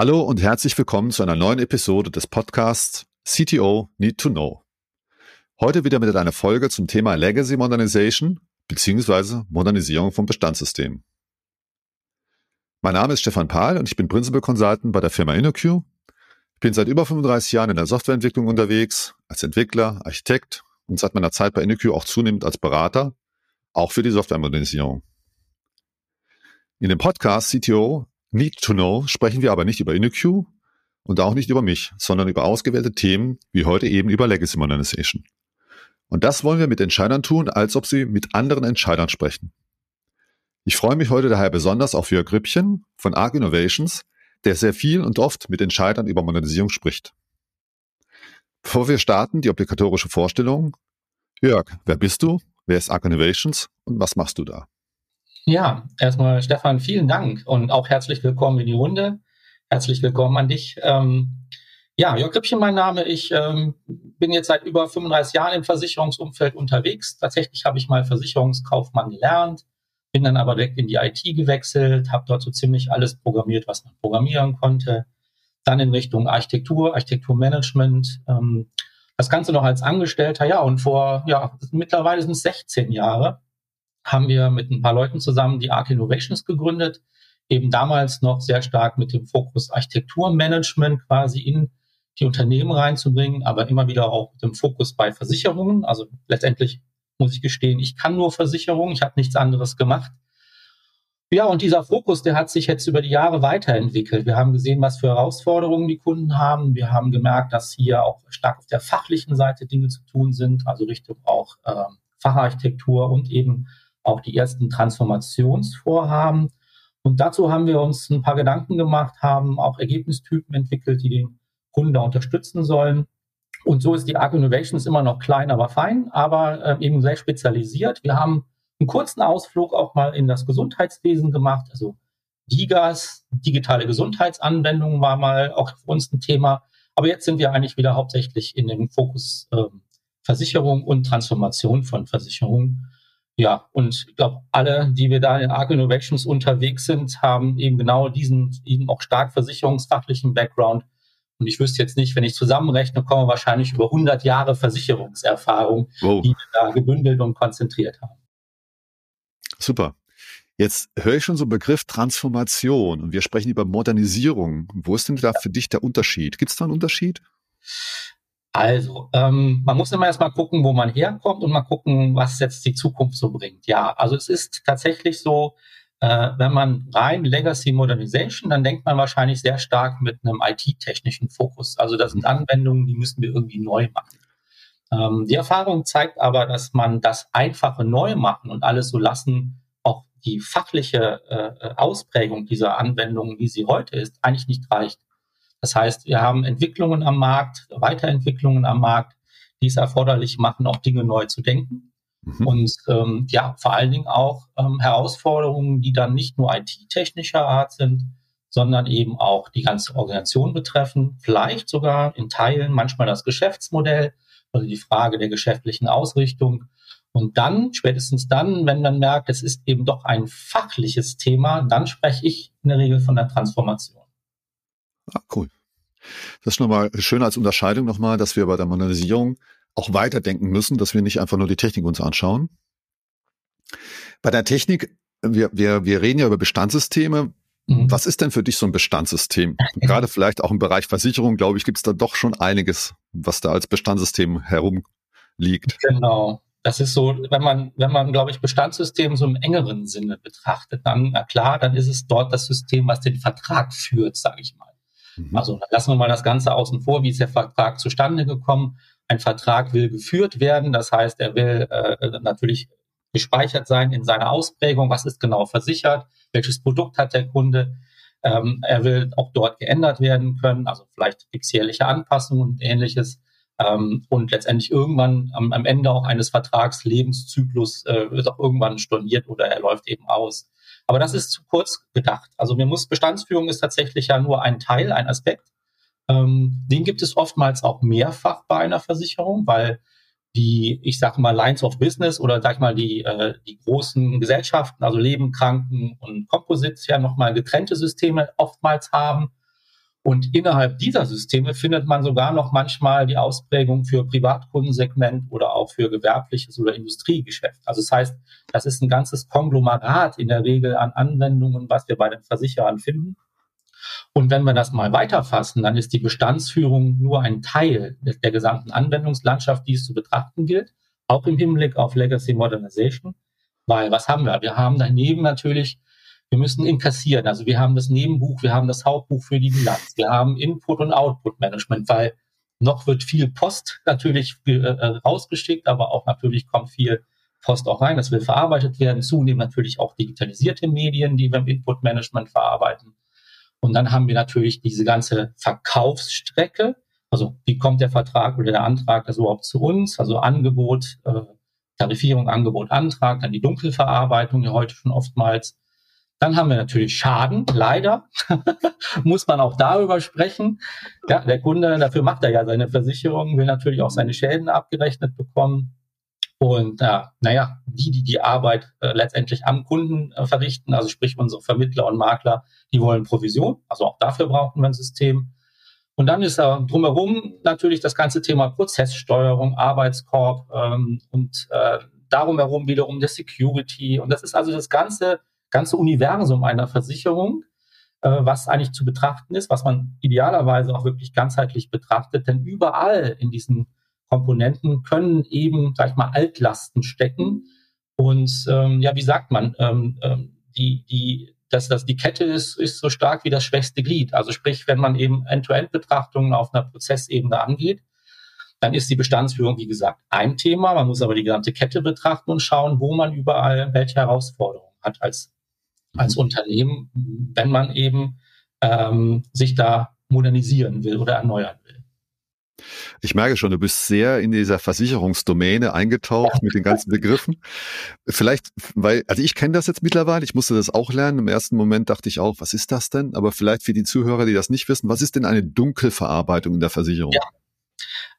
Hallo und herzlich willkommen zu einer neuen Episode des Podcasts CTO Need to Know. Heute wieder mit einer Folge zum Thema Legacy Modernization bzw. Modernisierung von Bestandssystemen. Mein Name ist Stefan Pahl und ich bin Principal Consultant bei der Firma InnoQ. Ich bin seit über 35 Jahren in der Softwareentwicklung unterwegs, als Entwickler, Architekt und seit meiner Zeit bei InnoQ auch zunehmend als Berater, auch für die Softwaremodernisierung. In dem Podcast CTO Need to Know sprechen wir aber nicht über InnoQ und auch nicht über mich, sondern über ausgewählte Themen, wie heute eben über Legacy Modernization. Und das wollen wir mit Entscheidern tun, als ob sie mit anderen Entscheidern sprechen. Ich freue mich heute daher besonders auf Jörg Rippchen von Arc Innovations, der sehr viel und oft mit Entscheidern über Modernisierung spricht. Bevor wir starten, die obligatorische Vorstellung. Jörg, wer bist du? Wer ist Arc Innovations und was machst du da? Ja, erstmal Stefan, vielen Dank und auch herzlich willkommen in die Runde. Herzlich willkommen an dich. Ähm, ja, Jörg Rippchen mein Name. Ich ähm, bin jetzt seit über 35 Jahren im Versicherungsumfeld unterwegs. Tatsächlich habe ich mal Versicherungskaufmann gelernt, bin dann aber direkt in die IT gewechselt, habe dort so ziemlich alles programmiert, was man programmieren konnte. Dann in Richtung Architektur, Architekturmanagement. Ähm, das Ganze noch als Angestellter, ja, und vor, ja, mittlerweile sind es 16 Jahre haben wir mit ein paar Leuten zusammen die Arc Innovations gegründet, eben damals noch sehr stark mit dem Fokus Architekturmanagement quasi in die Unternehmen reinzubringen, aber immer wieder auch mit dem Fokus bei Versicherungen. Also letztendlich muss ich gestehen, ich kann nur Versicherungen, ich habe nichts anderes gemacht. Ja, und dieser Fokus, der hat sich jetzt über die Jahre weiterentwickelt. Wir haben gesehen, was für Herausforderungen die Kunden haben. Wir haben gemerkt, dass hier auch stark auf der fachlichen Seite Dinge zu tun sind, also Richtung auch äh, Facharchitektur und eben auch die ersten Transformationsvorhaben. Und dazu haben wir uns ein paar Gedanken gemacht, haben auch Ergebnistypen entwickelt, die den Kunden da unterstützen sollen. Und so ist die Arc Innovations immer noch klein, aber fein, aber äh, eben sehr spezialisiert. Wir haben einen kurzen Ausflug auch mal in das Gesundheitswesen gemacht. Also DIGAS, digitale Gesundheitsanwendungen war mal auch für uns ein Thema. Aber jetzt sind wir eigentlich wieder hauptsächlich in dem Fokus äh, Versicherung und Transformation von Versicherungen. Ja, und ich glaube, alle, die wir da in Arc Innovations unterwegs sind, haben eben genau diesen eben auch stark versicherungsfachlichen Background. Und ich wüsste jetzt nicht, wenn ich zusammenrechne, kommen wir wahrscheinlich über 100 Jahre Versicherungserfahrung, wow. die wir da gebündelt und konzentriert haben. Super. Jetzt höre ich schon so einen Begriff Transformation und wir sprechen über Modernisierung. Wo ist denn da für dich der Unterschied? Gibt es da einen Unterschied? Also, ähm, man muss immer erstmal gucken, wo man herkommt und mal gucken, was jetzt die Zukunft so bringt. Ja, also es ist tatsächlich so, äh, wenn man rein Legacy Modernization, dann denkt man wahrscheinlich sehr stark mit einem IT-technischen Fokus. Also das sind Anwendungen, die müssen wir irgendwie neu machen. Ähm, die Erfahrung zeigt aber, dass man das einfache neu machen und alles so lassen, auch die fachliche äh, Ausprägung dieser Anwendungen, wie sie heute ist, eigentlich nicht reicht. Das heißt, wir haben Entwicklungen am Markt, Weiterentwicklungen am Markt, die es erforderlich machen, auch Dinge neu zu denken. Mhm. Und ähm, ja, vor allen Dingen auch ähm, Herausforderungen, die dann nicht nur IT-technischer Art sind, sondern eben auch die ganze Organisation betreffen, vielleicht sogar in Teilen manchmal das Geschäftsmodell oder die Frage der geschäftlichen Ausrichtung. Und dann, spätestens dann, wenn man merkt, es ist eben doch ein fachliches Thema, dann spreche ich in der Regel von der Transformation. Ah, cool. Das ist nochmal schön als Unterscheidung nochmal, dass wir bei der Modernisierung auch weiterdenken müssen, dass wir nicht einfach nur die Technik uns anschauen. Bei der Technik, wir, wir, wir reden ja über Bestandssysteme. Mhm. Was ist denn für dich so ein Bestandssystem? Gerade vielleicht auch im Bereich Versicherung, glaube ich, gibt es da doch schon einiges, was da als Bestandssystem herumliegt. Genau. Das ist so, wenn man, wenn man, glaube ich, Bestandssystem so im engeren Sinne betrachtet, dann, na klar, dann ist es dort das System, was den Vertrag führt, sage ich mal. Mhm. Also lassen wir mal das Ganze außen vor, wie ist der Vertrag zustande gekommen? Ein Vertrag will geführt werden, das heißt, er will äh, natürlich gespeichert sein in seiner Ausprägung, was ist genau versichert, welches Produkt hat der Kunde. Ähm, er will auch dort geändert werden können, also vielleicht gibt jährliche Anpassungen und ähnliches. Ähm, und letztendlich irgendwann am, am, Ende auch eines Vertragslebenszyklus äh, wird auch irgendwann storniert oder er läuft eben aus. Aber das ist zu kurz gedacht. Also mir muss Bestandsführung ist tatsächlich ja nur ein Teil, ein Aspekt. Ähm, den gibt es oftmals auch mehrfach bei einer Versicherung, weil die, ich sage mal, Lines of Business oder sag ich mal die, äh, die großen Gesellschaften, also Leben, Kranken und Composites ja nochmal getrennte Systeme oftmals haben. Und innerhalb dieser Systeme findet man sogar noch manchmal die Ausprägung für Privatkundensegment oder auch für gewerbliches oder Industriegeschäft. Also das heißt, das ist ein ganzes Konglomerat in der Regel an Anwendungen, was wir bei den Versicherern finden. Und wenn wir das mal weiterfassen, dann ist die Bestandsführung nur ein Teil der gesamten Anwendungslandschaft, die es zu betrachten gilt, auch im Hinblick auf Legacy Modernization. Weil was haben wir? Wir haben daneben natürlich wir müssen inkassieren. Also wir haben das Nebenbuch, wir haben das Hauptbuch für die Bilanz, wir haben Input- und Output-Management, weil noch wird viel Post natürlich äh, äh, rausgeschickt, aber auch natürlich kommt viel Post auch rein. Das will verarbeitet werden. Zunehmend natürlich auch digitalisierte Medien, die wir im Input-Management verarbeiten. Und dann haben wir natürlich diese ganze Verkaufsstrecke. Also wie kommt der Vertrag oder der Antrag das überhaupt zu uns? Also Angebot, äh, Tarifierung, Angebot, Antrag, dann die Dunkelverarbeitung, ja heute schon oftmals dann haben wir natürlich Schaden, leider. Muss man auch darüber sprechen. Ja, der Kunde, dafür macht er ja seine Versicherung, will natürlich auch seine Schäden abgerechnet bekommen. Und ja, naja, die, die die Arbeit äh, letztendlich am Kunden äh, verrichten, also sprich unsere Vermittler und Makler, die wollen Provision. Also auch dafür brauchen wir ein System. Und dann ist da drumherum natürlich das ganze Thema Prozesssteuerung, Arbeitskorb ähm, und äh, darum herum wiederum der Security. Und das ist also das ganze ganze Universum einer Versicherung, äh, was eigentlich zu betrachten ist, was man idealerweise auch wirklich ganzheitlich betrachtet. Denn überall in diesen Komponenten können eben, sag ich mal, Altlasten stecken. Und ähm, ja, wie sagt man, ähm, ähm, die, die, dass das, die Kette ist, ist so stark wie das schwächste Glied. Also sprich, wenn man eben End-to-End-Betrachtungen auf einer Prozessebene angeht, dann ist die Bestandsführung, wie gesagt, ein Thema. Man muss aber die gesamte Kette betrachten und schauen, wo man überall welche Herausforderungen hat als als mhm. Unternehmen, wenn man eben ähm, sich da modernisieren will oder erneuern will. Ich merke schon, du bist sehr in dieser Versicherungsdomäne eingetaucht mit den ganzen Begriffen. Vielleicht, weil, also ich kenne das jetzt mittlerweile, ich musste das auch lernen. Im ersten Moment dachte ich auch, was ist das denn? Aber vielleicht für die Zuhörer, die das nicht wissen, was ist denn eine Dunkelverarbeitung in der Versicherung? Ja.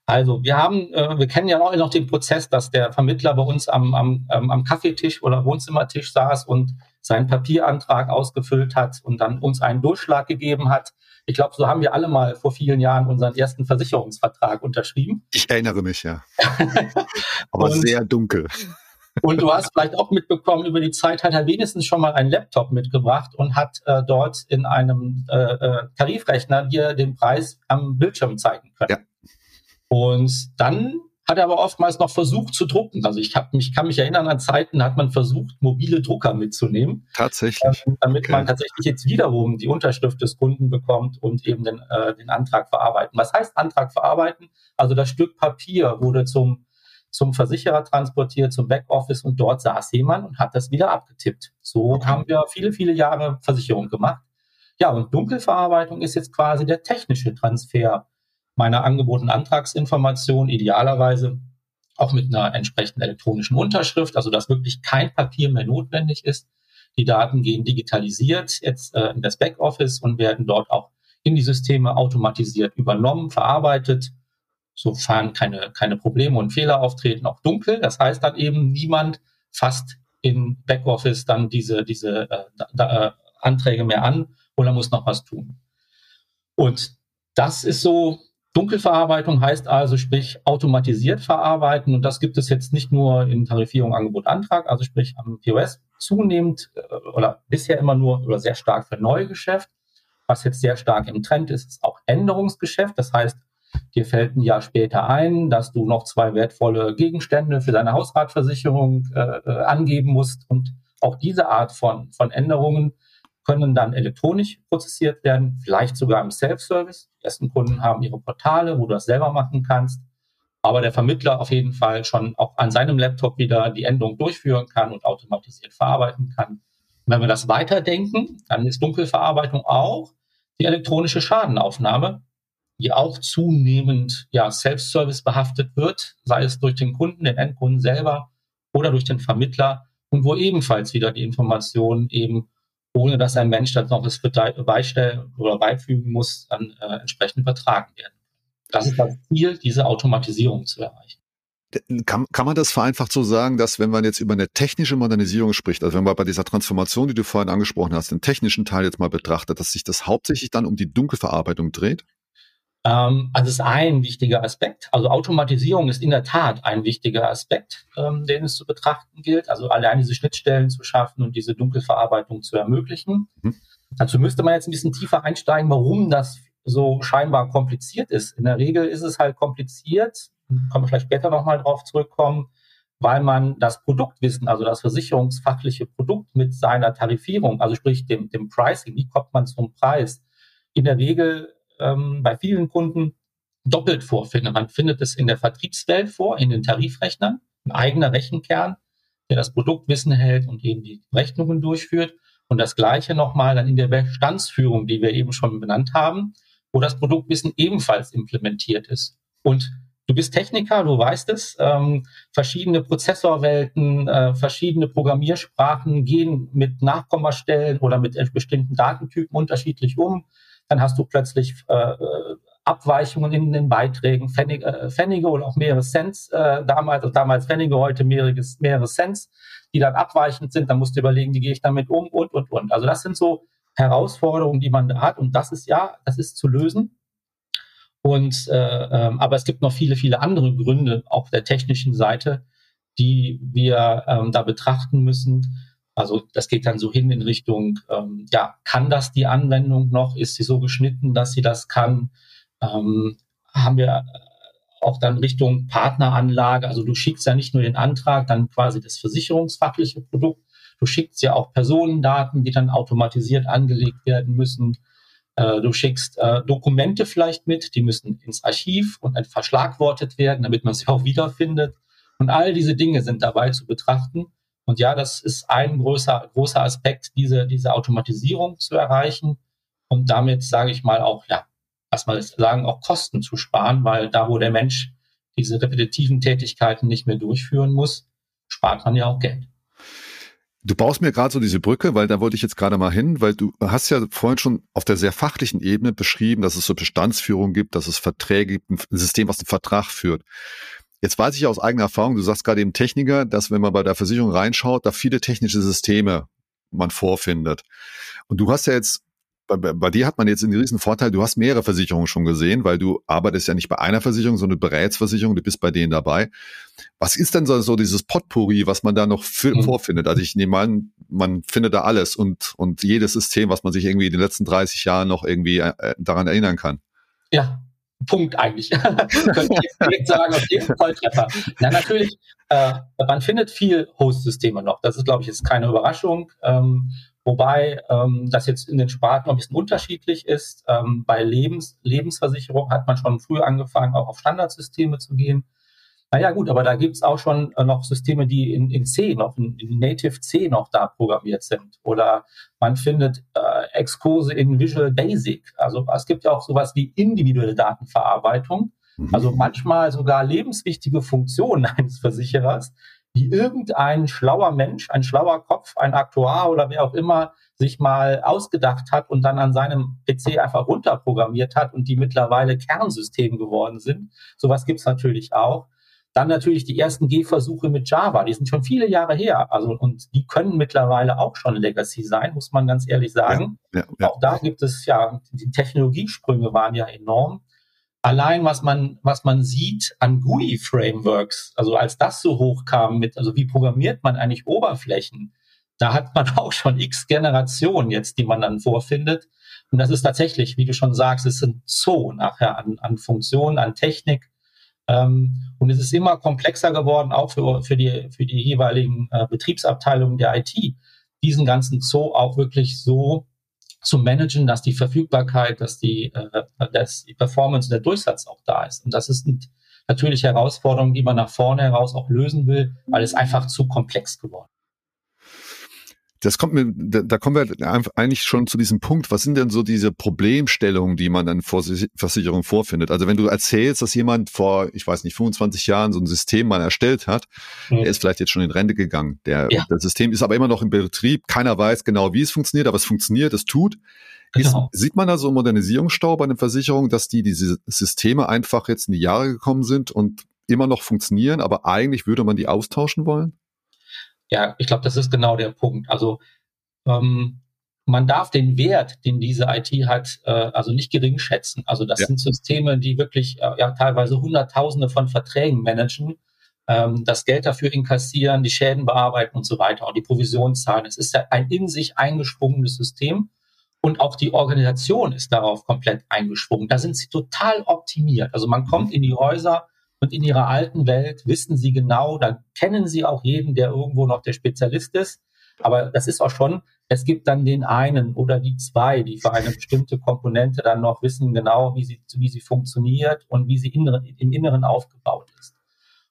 Also wir haben, äh, wir kennen ja auch noch den Prozess, dass der Vermittler bei uns am, am, ähm, am Kaffeetisch oder Wohnzimmertisch saß und seinen Papierantrag ausgefüllt hat und dann uns einen Durchschlag gegeben hat. Ich glaube, so haben wir alle mal vor vielen Jahren unseren ersten Versicherungsvertrag unterschrieben. Ich erinnere mich, ja. Aber und, sehr dunkel. Und du hast vielleicht auch mitbekommen, über die Zeit hat er wenigstens schon mal einen Laptop mitgebracht und hat äh, dort in einem äh, äh, Tarifrechner dir den Preis am Bildschirm zeigen können. Ja. Und dann hat er aber oftmals noch versucht zu drucken. Also ich hab mich, kann mich erinnern an Zeiten, hat man versucht, mobile Drucker mitzunehmen. Tatsächlich. Ähm, damit okay. man tatsächlich jetzt wiederum die Unterschrift des Kunden bekommt und eben den, äh, den Antrag verarbeiten. Was heißt Antrag verarbeiten? Also das Stück Papier wurde zum, zum Versicherer transportiert, zum Backoffice und dort saß jemand und hat das wieder abgetippt. So okay. haben wir viele, viele Jahre Versicherung gemacht. Ja, und Dunkelverarbeitung ist jetzt quasi der technische Transfer meiner Angebot- und Antragsinformation, idealerweise auch mit einer entsprechenden elektronischen Unterschrift, also dass wirklich kein Papier mehr notwendig ist. Die Daten gehen digitalisiert jetzt äh, in das Backoffice und werden dort auch in die Systeme automatisiert übernommen, verarbeitet, sofern keine, keine Probleme und Fehler auftreten, auch dunkel. Das heißt dann eben, niemand fasst in Backoffice dann diese, diese äh, da, äh, Anträge mehr an oder muss noch was tun. Und das ist so Dunkelverarbeitung heißt also, sprich automatisiert verarbeiten. Und das gibt es jetzt nicht nur in Tarifierung, Angebot, Antrag, also sprich am POS zunehmend äh, oder bisher immer nur oder sehr stark für Neugeschäft. Was jetzt sehr stark im Trend ist, ist auch Änderungsgeschäft. Das heißt, dir fällt ein Jahr später ein, dass du noch zwei wertvolle Gegenstände für deine Hausratversicherung äh, äh angeben musst. Und auch diese Art von, von Änderungen können dann elektronisch prozessiert werden, vielleicht sogar im Self-Service. Die ersten Kunden haben ihre Portale, wo du das selber machen kannst. Aber der Vermittler auf jeden Fall schon auch an seinem Laptop wieder die Änderung durchführen kann und automatisiert verarbeiten kann. Wenn wir das weiterdenken, dann ist Dunkelverarbeitung auch die elektronische Schadenaufnahme, die auch zunehmend ja, Self-Service behaftet wird, sei es durch den Kunden, den Endkunden selber oder durch den Vermittler und wo ebenfalls wieder die Informationen eben ohne dass ein Mensch das noch was beistellen oder beifügen muss, dann äh, entsprechend übertragen werden. Das ist das Ziel, diese Automatisierung zu erreichen. kann, kann man das vereinfacht so sagen, dass wenn man jetzt über eine technische Modernisierung spricht, also wenn man bei dieser Transformation, die du vorhin angesprochen hast, den technischen Teil jetzt mal betrachtet, dass sich das hauptsächlich dann um die Dunkelverarbeitung dreht? Ähm, also das ist ein wichtiger Aspekt. Also Automatisierung ist in der Tat ein wichtiger Aspekt, ähm, den es zu betrachten gilt. Also allein diese Schnittstellen zu schaffen und diese Dunkelverarbeitung zu ermöglichen. Mhm. Dazu müsste man jetzt ein bisschen tiefer einsteigen, warum das so scheinbar kompliziert ist. In der Regel ist es halt kompliziert, können wir vielleicht später nochmal drauf zurückkommen, weil man das Produktwissen, also das versicherungsfachliche Produkt mit seiner Tarifierung, also sprich dem, dem Pricing, wie kommt man zum Preis, in der Regel ähm, bei vielen Kunden doppelt vorfindet. Man findet es in der Vertriebswelt vor, in den Tarifrechnern, ein eigener Rechenkern, der das Produktwissen hält und eben die Rechnungen durchführt. Und das Gleiche nochmal dann in der Bestandsführung, die wir eben schon benannt haben, wo das Produktwissen ebenfalls implementiert ist. Und du bist Techniker, du weißt es, ähm, verschiedene Prozessorwelten, äh, verschiedene Programmiersprachen gehen mit Nachkommastellen oder mit bestimmten Datentypen unterschiedlich um dann hast du plötzlich äh, Abweichungen in den Beiträgen, Pfennige, äh, oder auch mehrere Cents, äh, damals, also damals Pfennige, heute mehrere, mehrere Cents, die dann abweichend sind. Dann musst du überlegen, wie gehe ich damit um und, und, und. Also das sind so Herausforderungen, die man da hat. Und das ist ja, das ist zu lösen. Und äh, ähm, aber es gibt noch viele, viele andere Gründe auf der technischen Seite, die wir ähm, da betrachten müssen. Also das geht dann so hin in Richtung, ähm, ja, kann das die Anwendung noch? Ist sie so geschnitten, dass sie das kann? Ähm, haben wir auch dann Richtung Partneranlage, also du schickst ja nicht nur den Antrag, dann quasi das versicherungsfachliche Produkt, du schickst ja auch Personendaten, die dann automatisiert angelegt werden müssen. Äh, du schickst äh, Dokumente vielleicht mit, die müssen ins Archiv und verschlagwortet werden, damit man sie auch wiederfindet. Und all diese Dinge sind dabei zu betrachten. Und ja, das ist ein großer, großer Aspekt, diese, diese Automatisierung zu erreichen und damit, sage ich mal, auch, ja, man sagen, auch Kosten zu sparen, weil da, wo der Mensch diese repetitiven Tätigkeiten nicht mehr durchführen muss, spart man ja auch Geld. Du baust mir gerade so diese Brücke, weil da wollte ich jetzt gerade mal hin, weil du hast ja vorhin schon auf der sehr fachlichen Ebene beschrieben, dass es so Bestandsführung gibt, dass es Verträge gibt, ein System, was den Vertrag führt. Jetzt weiß ich aus eigener Erfahrung, du sagst gerade eben Techniker, dass wenn man bei der Versicherung reinschaut, da viele technische Systeme man vorfindet. Und du hast ja jetzt bei, bei dir hat man jetzt einen riesen Vorteil, du hast mehrere Versicherungen schon gesehen, weil du arbeitest ja nicht bei einer Versicherung, sondern du berätst Versicherungen, du bist bei denen dabei. Was ist denn so, so dieses Potpourri, was man da noch mhm. vorfindet? Also ich nehme an, man findet da alles und, und jedes System, was man sich irgendwie in den letzten 30 Jahren noch irgendwie äh, daran erinnern kann. Ja, Punkt eigentlich. Könnte ich direkt sagen, auf jeden Volltreffer. Na, natürlich, äh, man findet viel Host-Systeme noch. Das ist, glaube ich, jetzt keine Überraschung. Ähm, wobei ähm, das jetzt in den Sparten ein bisschen unterschiedlich ist. Ähm, bei Lebens Lebensversicherung hat man schon früh angefangen, auch auf Standardsysteme zu gehen. Naja gut, aber da gibt's auch schon äh, noch Systeme, die in, in C noch, in, in, Native C noch da programmiert sind. Oder man findet äh, Exkurse in Visual Basic. Also es gibt ja auch sowas wie individuelle Datenverarbeitung. Mhm. Also manchmal sogar lebenswichtige Funktionen eines Versicherers, die irgendein schlauer Mensch, ein schlauer Kopf, ein Aktuar oder wer auch immer sich mal ausgedacht hat und dann an seinem PC einfach runterprogrammiert hat und die mittlerweile Kernsystem geworden sind. Sowas gibt's natürlich auch. Dann natürlich die ersten Gehversuche mit Java, die sind schon viele Jahre her. Also, und die können mittlerweile auch schon Legacy sein, muss man ganz ehrlich sagen. Ja, ja, ja. Auch da gibt es ja, die Technologiesprünge waren ja enorm. Allein was man, was man sieht an GUI-Frameworks, also als das so hochkam mit, also wie programmiert man eigentlich Oberflächen, da hat man auch schon x Generationen jetzt, die man dann vorfindet. Und das ist tatsächlich, wie du schon sagst, es sind Zoo nachher an, an Funktionen, an Technik, und es ist immer komplexer geworden, auch für, für, die, für die jeweiligen äh, Betriebsabteilungen der IT, diesen ganzen Zoo auch wirklich so zu managen, dass die Verfügbarkeit, dass die, äh, dass die Performance der Durchsatz auch da ist. Und das ist natürlich Herausforderungen, die man nach vorne heraus auch lösen will, weil es einfach zu komplex geworden ist das kommt mir, da, da kommen wir eigentlich schon zu diesem Punkt. Was sind denn so diese Problemstellungen, die man an Versicherungen vorfindet? Also wenn du erzählst, dass jemand vor, ich weiß nicht, 25 Jahren so ein System mal erstellt hat, mhm. der ist vielleicht jetzt schon in Rente gegangen. Der, ja. Das System ist aber immer noch im Betrieb. Keiner weiß genau, wie es funktioniert, aber es funktioniert, es tut. Genau. Ist, sieht man da so einen Modernisierungsstau bei den Versicherungen, dass die diese Systeme einfach jetzt in die Jahre gekommen sind und immer noch funktionieren, aber eigentlich würde man die austauschen wollen? Ja, ich glaube, das ist genau der Punkt. Also ähm, man darf den Wert, den diese IT hat, äh, also nicht gering schätzen. Also das ja. sind Systeme, die wirklich äh, ja teilweise Hunderttausende von Verträgen managen, ähm, das Geld dafür inkassieren, die Schäden bearbeiten und so weiter und die Provision zahlen. Es ist ja ein in sich eingeschwungenes System und auch die Organisation ist darauf komplett eingeschwungen. Da sind sie total optimiert. Also man kommt in die Häuser und in ihrer alten Welt wissen sie genau, da kennen sie auch jeden, der irgendwo noch der Spezialist ist. Aber das ist auch schon, es gibt dann den einen oder die zwei, die für eine bestimmte Komponente dann noch wissen genau, wie sie, wie sie funktioniert und wie sie inneren, im Inneren aufgebaut ist.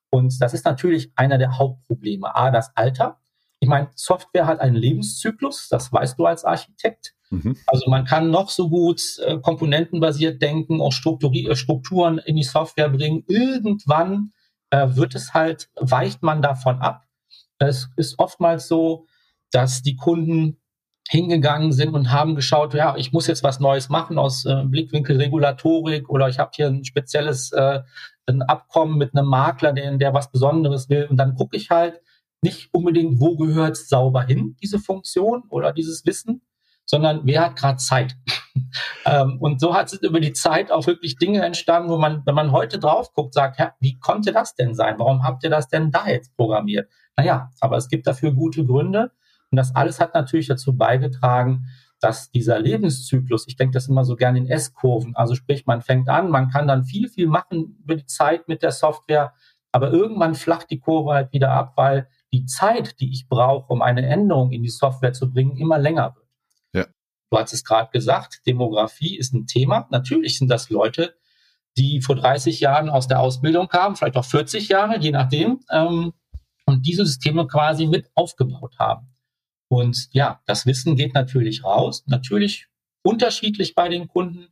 Und das ist natürlich einer der Hauptprobleme. A, das Alter. Ich meine, Software hat einen Lebenszyklus, das weißt du als Architekt. Mhm. Also man kann noch so gut äh, komponentenbasiert denken, auch Strukturi äh, Strukturen in die Software bringen. Irgendwann äh, wird es halt, weicht man davon ab. Es ist oftmals so, dass die Kunden hingegangen sind und haben geschaut, ja, ich muss jetzt was Neues machen aus äh, Blickwinkel Regulatorik oder ich habe hier ein spezielles äh, ein Abkommen mit einem Makler, der, der was Besonderes will. Und dann gucke ich halt nicht unbedingt, wo gehört sauber hin, diese Funktion oder dieses Wissen, sondern wer hat gerade Zeit. ähm, und so hat es über die Zeit auch wirklich Dinge entstanden, wo man, wenn man heute drauf guckt, sagt, ja, wie konnte das denn sein? Warum habt ihr das denn da jetzt programmiert? Naja, aber es gibt dafür gute Gründe. Und das alles hat natürlich dazu beigetragen, dass dieser Lebenszyklus, ich denke das immer so gerne in S-Kurven, also sprich, man fängt an, man kann dann viel, viel machen über die Zeit mit der Software, aber irgendwann flacht die Kurve halt wieder ab, weil die Zeit, die ich brauche, um eine Änderung in die Software zu bringen, immer länger wird. Ja. Du hast es gerade gesagt, Demografie ist ein Thema. Natürlich sind das Leute, die vor 30 Jahren aus der Ausbildung kamen, vielleicht auch 40 Jahre, je nachdem, ähm, und diese Systeme quasi mit aufgebaut haben. Und ja, das Wissen geht natürlich raus, natürlich unterschiedlich bei den Kunden.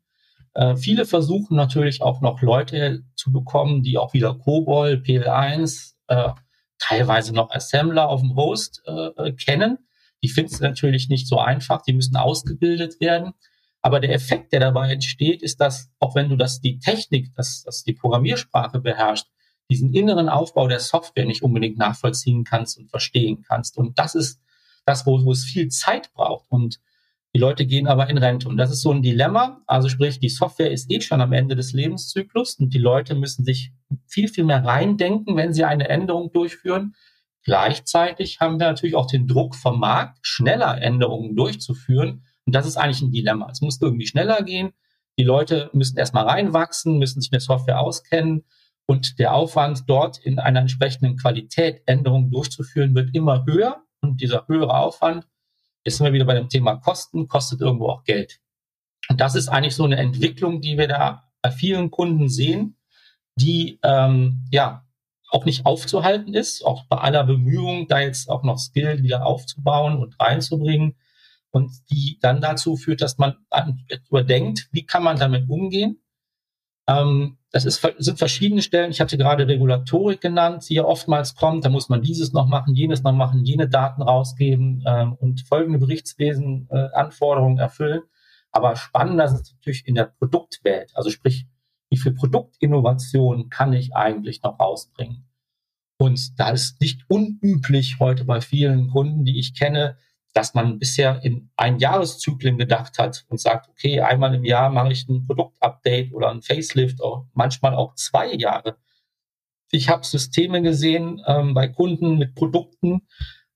Äh, viele versuchen natürlich auch noch Leute zu bekommen, die auch wieder COBOL, PL1, äh, teilweise noch Assembler auf dem Host äh, kennen. Die finden es natürlich nicht so einfach, die müssen ausgebildet werden. Aber der Effekt, der dabei entsteht, ist, dass auch wenn du das die Technik, dass, dass die Programmiersprache beherrscht, diesen inneren Aufbau der Software nicht unbedingt nachvollziehen kannst und verstehen kannst. Und das ist das, wo, wo es viel Zeit braucht. Und die Leute gehen aber in Rente. Und das ist so ein Dilemma. Also sprich, die Software ist eh schon am Ende des Lebenszyklus und die Leute müssen sich viel, viel mehr reindenken, wenn sie eine Änderung durchführen. Gleichzeitig haben wir natürlich auch den Druck vom Markt, schneller Änderungen durchzuführen. Und das ist eigentlich ein Dilemma. Es muss irgendwie schneller gehen. Die Leute müssen erstmal reinwachsen, müssen sich mit Software auskennen. Und der Aufwand, dort in einer entsprechenden Qualität Änderungen durchzuführen, wird immer höher. Und dieser höhere Aufwand ist immer wieder bei dem Thema Kosten, kostet irgendwo auch Geld. Und das ist eigentlich so eine Entwicklung, die wir da bei vielen Kunden sehen, die ähm, ja auch nicht aufzuhalten ist, auch bei aller Bemühung, da jetzt auch noch Skill wieder aufzubauen und reinzubringen und die dann dazu führt, dass man überdenkt, wie kann man damit umgehen. Ähm, das ist, sind verschiedene Stellen. Ich hatte gerade Regulatorik genannt, die ja oftmals kommt. Da muss man dieses noch machen, jenes noch machen, jene Daten rausgeben ähm, und folgende Berichtswesen äh, erfüllen. Aber spannender ist es natürlich in der Produktwelt. Also sprich, wie viel Produktinnovation kann ich eigentlich noch rausbringen? Und da ist nicht unüblich heute bei vielen Kunden, die ich kenne, dass man bisher in Einjahreszyklen gedacht hat und sagt, okay, einmal im Jahr mache ich ein Produktupdate oder ein Facelift, auch manchmal auch zwei Jahre. Ich habe Systeme gesehen ähm, bei Kunden mit Produkten,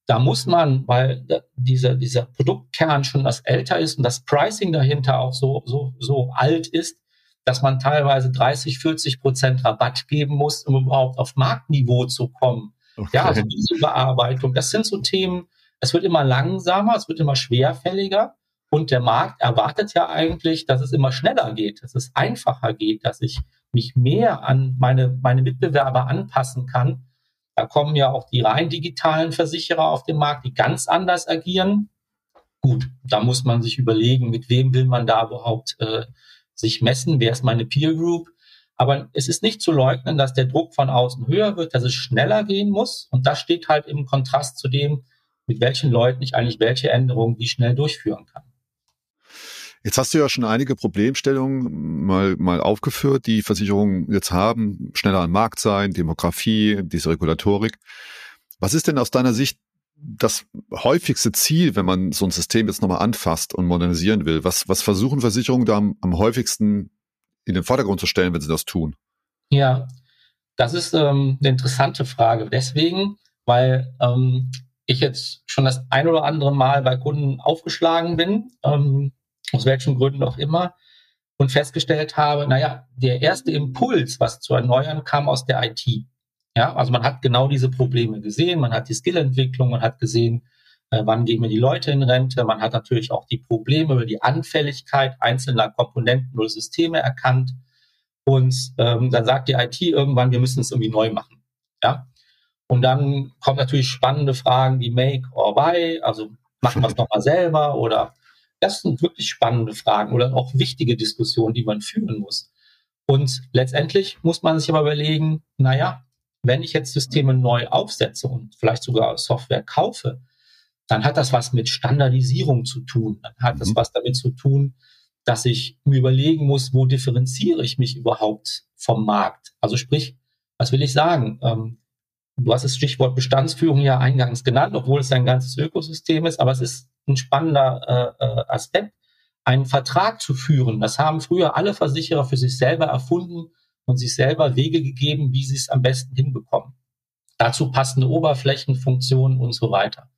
da muss man, weil dieser, dieser Produktkern schon das älter ist und das Pricing dahinter auch so, so, so alt ist, dass man teilweise 30, 40 Prozent Rabatt geben muss, um überhaupt auf Marktniveau zu kommen. Okay. Ja, also diese Bearbeitung, das sind so Themen, es wird immer langsamer, es wird immer schwerfälliger und der Markt erwartet ja eigentlich, dass es immer schneller geht, dass es einfacher geht, dass ich mich mehr an meine, meine Mitbewerber anpassen kann. Da kommen ja auch die rein digitalen Versicherer auf den Markt, die ganz anders agieren. Gut, da muss man sich überlegen, mit wem will man da überhaupt äh, sich messen, wer ist meine Peer Group. Aber es ist nicht zu leugnen, dass der Druck von außen höher wird, dass es schneller gehen muss. Und das steht halt im Kontrast zu dem, mit welchen Leuten ich eigentlich welche Änderungen wie schnell durchführen kann. Jetzt hast du ja schon einige Problemstellungen mal, mal aufgeführt, die Versicherungen jetzt haben. Schneller am Markt sein, Demografie, diese Regulatorik. Was ist denn aus deiner Sicht das häufigste Ziel, wenn man so ein System jetzt nochmal anfasst und modernisieren will? Was, was versuchen Versicherungen da am, am häufigsten in den Vordergrund zu stellen, wenn sie das tun? Ja, das ist ähm, eine interessante Frage. Deswegen, weil ähm, ich jetzt schon das ein oder andere Mal bei Kunden aufgeschlagen bin, ähm, aus welchen Gründen auch immer, und festgestellt habe, naja, der erste Impuls, was zu erneuern, kam aus der IT. Ja, also man hat genau diese Probleme gesehen, man hat die Skillentwicklung, man hat gesehen, äh, wann gehen mir die Leute in Rente, man hat natürlich auch die Probleme über die Anfälligkeit einzelner Komponenten oder Systeme erkannt. Und ähm, dann sagt die IT irgendwann, wir müssen es irgendwie neu machen. Ja, und dann kommen natürlich spannende Fragen wie Make or Buy, also machen wir es nochmal selber oder das sind wirklich spannende Fragen oder auch wichtige Diskussionen, die man führen muss. Und letztendlich muss man sich aber überlegen, naja, wenn ich jetzt Systeme neu aufsetze und vielleicht sogar Software kaufe, dann hat das was mit Standardisierung zu tun. Dann hat das mhm. was damit zu tun, dass ich mir überlegen muss, wo differenziere ich mich überhaupt vom Markt? Also sprich, was will ich sagen? Ähm, du hast das Stichwort Bestandsführung ja eingangs genannt, obwohl es ein ganzes Ökosystem ist, aber es ist ein spannender äh, äh Aspekt, einen Vertrag zu führen. Das haben früher alle Versicherer für sich selber erfunden und sich selber Wege gegeben, wie sie es am besten hinbekommen. Dazu passende Oberflächenfunktionen und so weiter.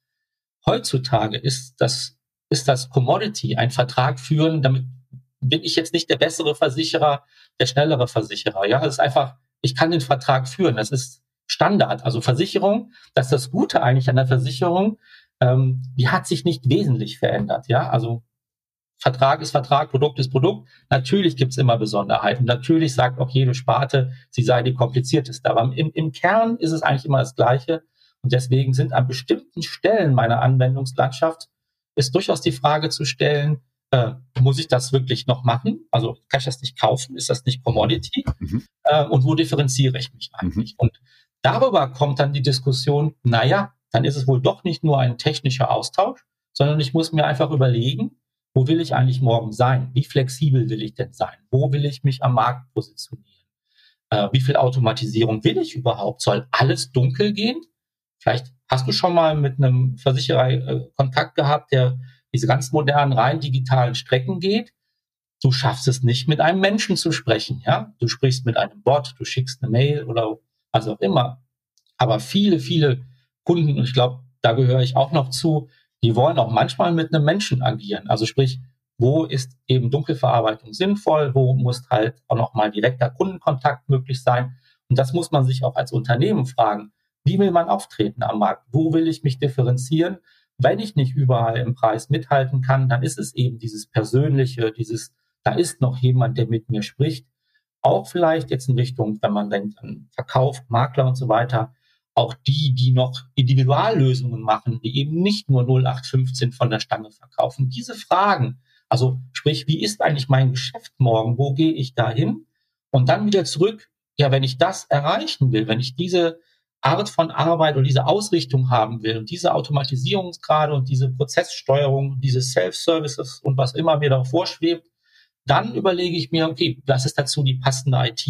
Heutzutage ist das, ist das Commodity, ein Vertrag führen, damit bin ich jetzt nicht der bessere Versicherer, der schnellere Versicherer. Ja, es ist einfach, ich kann den Vertrag führen. Das ist Standard. Also Versicherung, das ist das Gute eigentlich an der Versicherung, ähm, die hat sich nicht wesentlich verändert. Ja, also Vertrag ist Vertrag, Produkt ist Produkt. Natürlich gibt es immer Besonderheiten. Natürlich sagt auch jede Sparte, sie sei die komplizierteste. Aber im, im Kern ist es eigentlich immer das Gleiche. Und deswegen sind an bestimmten Stellen meiner Anwendungslandschaft ist durchaus die Frage zu stellen, äh, muss ich das wirklich noch machen? Also kann ich das nicht kaufen? Ist das nicht Commodity? Mhm. Äh, und wo differenziere ich mich eigentlich? Mhm. Und darüber kommt dann die Diskussion, naja, dann ist es wohl doch nicht nur ein technischer Austausch, sondern ich muss mir einfach überlegen, wo will ich eigentlich morgen sein? Wie flexibel will ich denn sein? Wo will ich mich am Markt positionieren? Äh, wie viel Automatisierung will ich überhaupt? Soll alles dunkel gehen? Vielleicht hast du schon mal mit einem Versicherer äh, Kontakt gehabt, der diese ganz modernen, rein digitalen Strecken geht. Du schaffst es nicht, mit einem Menschen zu sprechen. Ja, du sprichst mit einem Bot, du schickst eine Mail oder was auch immer. Aber viele, viele Kunden, und ich glaube, da gehöre ich auch noch zu, die wollen auch manchmal mit einem Menschen agieren. Also sprich, wo ist eben Dunkelverarbeitung sinnvoll, wo muss halt auch nochmal direkter Kundenkontakt möglich sein. Und das muss man sich auch als Unternehmen fragen. Wie will man auftreten am Markt? Wo will ich mich differenzieren? Wenn ich nicht überall im Preis mithalten kann, dann ist es eben dieses Persönliche, dieses, da ist noch jemand, der mit mir spricht. Auch vielleicht jetzt in Richtung, wenn man denkt an Verkauf, Makler und so weiter, auch die, die noch Individuallösungen machen, die eben nicht nur 0815 von der Stange verkaufen. Diese Fragen, also sprich, wie ist eigentlich mein Geschäft morgen? Wo gehe ich da hin? Und dann wieder zurück, ja, wenn ich das erreichen will, wenn ich diese Art von Arbeit und diese Ausrichtung haben will und diese Automatisierungsgrade und diese Prozesssteuerung, diese Self-Services und was immer mir da vorschwebt, dann überlege ich mir, okay, was ist dazu die passende IT?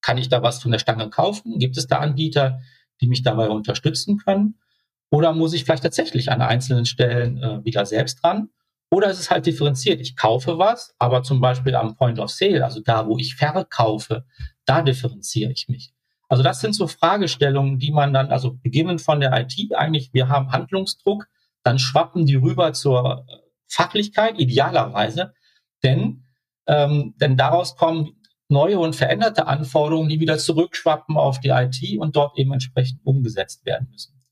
Kann ich da was von der Stange kaufen? Gibt es da Anbieter, die mich dabei unterstützen können? Oder muss ich vielleicht tatsächlich an einzelnen Stellen äh, wieder selbst dran? Oder ist es halt differenziert? Ich kaufe was, aber zum Beispiel am Point of Sale, also da, wo ich verkaufe, da differenziere ich mich. Also das sind so Fragestellungen, die man dann, also beginnen von der IT eigentlich, wir haben Handlungsdruck, dann schwappen die rüber zur äh, Fachlichkeit, idealerweise, denn, ähm, denn daraus kommen neue und veränderte Anforderungen, die wieder zurückschwappen auf die IT und dort eben entsprechend umgesetzt werden müssen.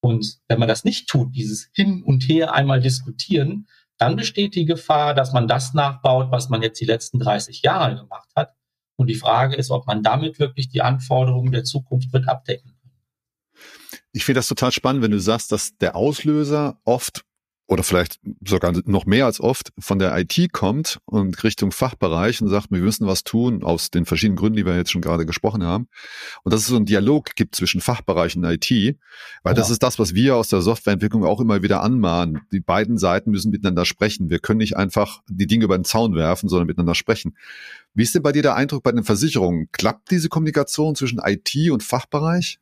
Und wenn man das nicht tut, dieses Hin und Her einmal diskutieren, dann besteht die Gefahr, dass man das nachbaut, was man jetzt die letzten 30 Jahre gemacht hat. Und die Frage ist, ob man damit wirklich die Anforderungen der Zukunft wird abdecken. Ich finde das total spannend, wenn du sagst, dass der Auslöser oft oder vielleicht sogar noch mehr als oft von der IT kommt und Richtung Fachbereich und sagt, wir müssen was tun aus den verschiedenen Gründen, die wir jetzt schon gerade gesprochen haben. Und dass es so einen Dialog gibt zwischen Fachbereich und IT, weil ja. das ist das, was wir aus der Softwareentwicklung auch immer wieder anmahnen. Die beiden Seiten müssen miteinander sprechen. Wir können nicht einfach die Dinge über den Zaun werfen, sondern miteinander sprechen. Wie ist denn bei dir der Eindruck bei den Versicherungen? Klappt diese Kommunikation zwischen IT und Fachbereich?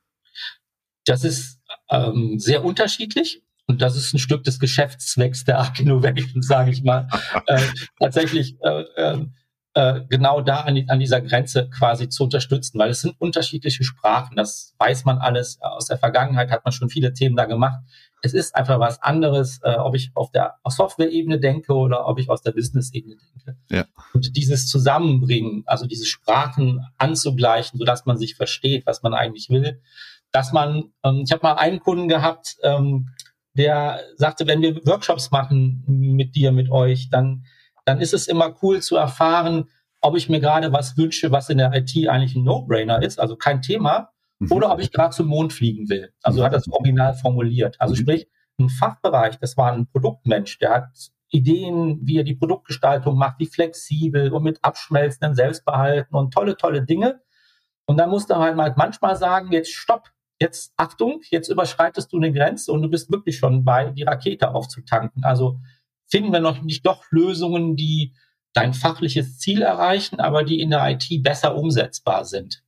Das ist ähm, sehr unterschiedlich. Und das ist ein Stück des Geschäftszwecks der Arc Innovation, sage ich mal. äh, tatsächlich äh, ähm, äh, genau da an, an, dieser Grenze quasi zu unterstützen, weil es sind unterschiedliche Sprachen. Das weiß man alles. Aus der Vergangenheit hat man schon viele Themen da gemacht. Es ist einfach was anderes, äh, ob ich auf der Software-Ebene denke oder ob ich aus der Business-Ebene denke. Ja. Und dieses Zusammenbringen, also diese Sprachen anzugleichen, sodass man sich versteht, was man eigentlich will, dass man, ähm, ich habe mal einen Kunden gehabt, ähm, der sagte, wenn wir Workshops machen mit dir, mit euch, dann, dann ist es immer cool zu erfahren, ob ich mir gerade was wünsche, was in der IT eigentlich ein No-Brainer ist, also kein Thema, mhm. oder ob ich gerade zum Mond fliegen will. Also hat das original formuliert. Also mhm. sprich, ein Fachbereich, das war ein Produktmensch, der hat Ideen, wie er die Produktgestaltung macht, wie flexibel und mit abschmelzenden Selbstbehalten und tolle, tolle Dinge. Und dann musste er halt manchmal sagen, jetzt stopp, jetzt Achtung, jetzt überschreitest du eine Grenze und du bist wirklich schon bei, die Rakete aufzutanken. Also finden wir noch nicht doch Lösungen, die dein fachliches Ziel erreichen, aber die in der IT besser umsetzbar sind.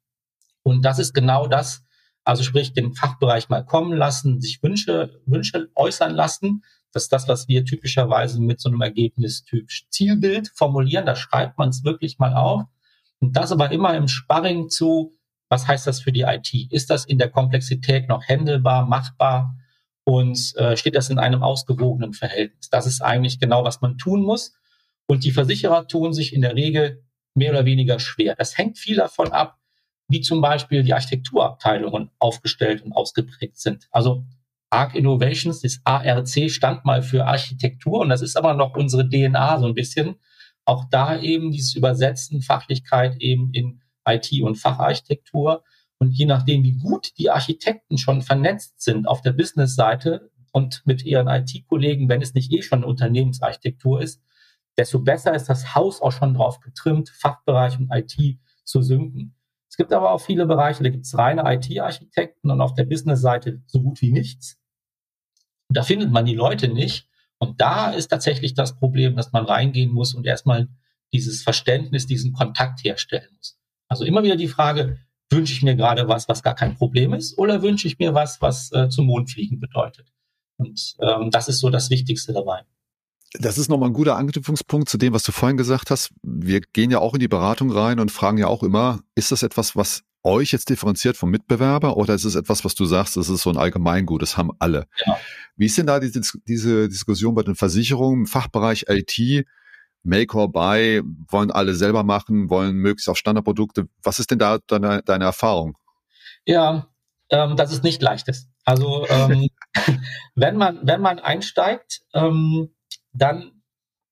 Und das ist genau das, also sprich den Fachbereich mal kommen lassen, sich Wünsche, Wünsche äußern lassen. Das ist das, was wir typischerweise mit so einem Ergebnistyp Zielbild formulieren. Da schreibt man es wirklich mal auf. Und das aber immer im Sparring zu, was heißt das für die IT? Ist das in der Komplexität noch händelbar, machbar? Und äh, steht das in einem ausgewogenen Verhältnis? Das ist eigentlich genau, was man tun muss. Und die Versicherer tun sich in der Regel mehr oder weniger schwer. Das hängt viel davon ab, wie zum Beispiel die Architekturabteilungen aufgestellt und ausgeprägt sind. Also ARC Innovations, das ARC stand mal für Architektur und das ist aber noch unsere DNA so ein bisschen. Auch da eben dieses Übersetzen, Fachlichkeit eben in IT- und Facharchitektur. Und je nachdem, wie gut die Architekten schon vernetzt sind auf der Business-Seite und mit ihren IT-Kollegen, wenn es nicht eh schon Unternehmensarchitektur ist, desto besser ist das Haus auch schon drauf getrimmt, Fachbereich und IT zu synken. Es gibt aber auch viele Bereiche, da gibt es reine IT-Architekten und auf der Business-Seite so gut wie nichts. Da findet man die Leute nicht. Und da ist tatsächlich das Problem, dass man reingehen muss und erstmal dieses Verständnis, diesen Kontakt herstellen muss. Also immer wieder die Frage, wünsche ich mir gerade was, was gar kein Problem ist, oder wünsche ich mir was, was äh, zum Mond fliegen bedeutet? Und ähm, das ist so das Wichtigste dabei. Das ist nochmal ein guter Anknüpfungspunkt zu dem, was du vorhin gesagt hast. Wir gehen ja auch in die Beratung rein und fragen ja auch immer, ist das etwas, was euch jetzt differenziert vom Mitbewerber oder ist es etwas, was du sagst, das ist so ein Allgemeingut, das haben alle? Ja. Wie ist denn da diese, diese Diskussion bei den Versicherungen im Fachbereich IT? Make or Buy, wollen alle selber machen, wollen möglichst auf Standardprodukte. Was ist denn da deine, deine Erfahrung? Ja, ähm, dass es nicht leicht ist. Also ähm, wenn man wenn man einsteigt, ähm, dann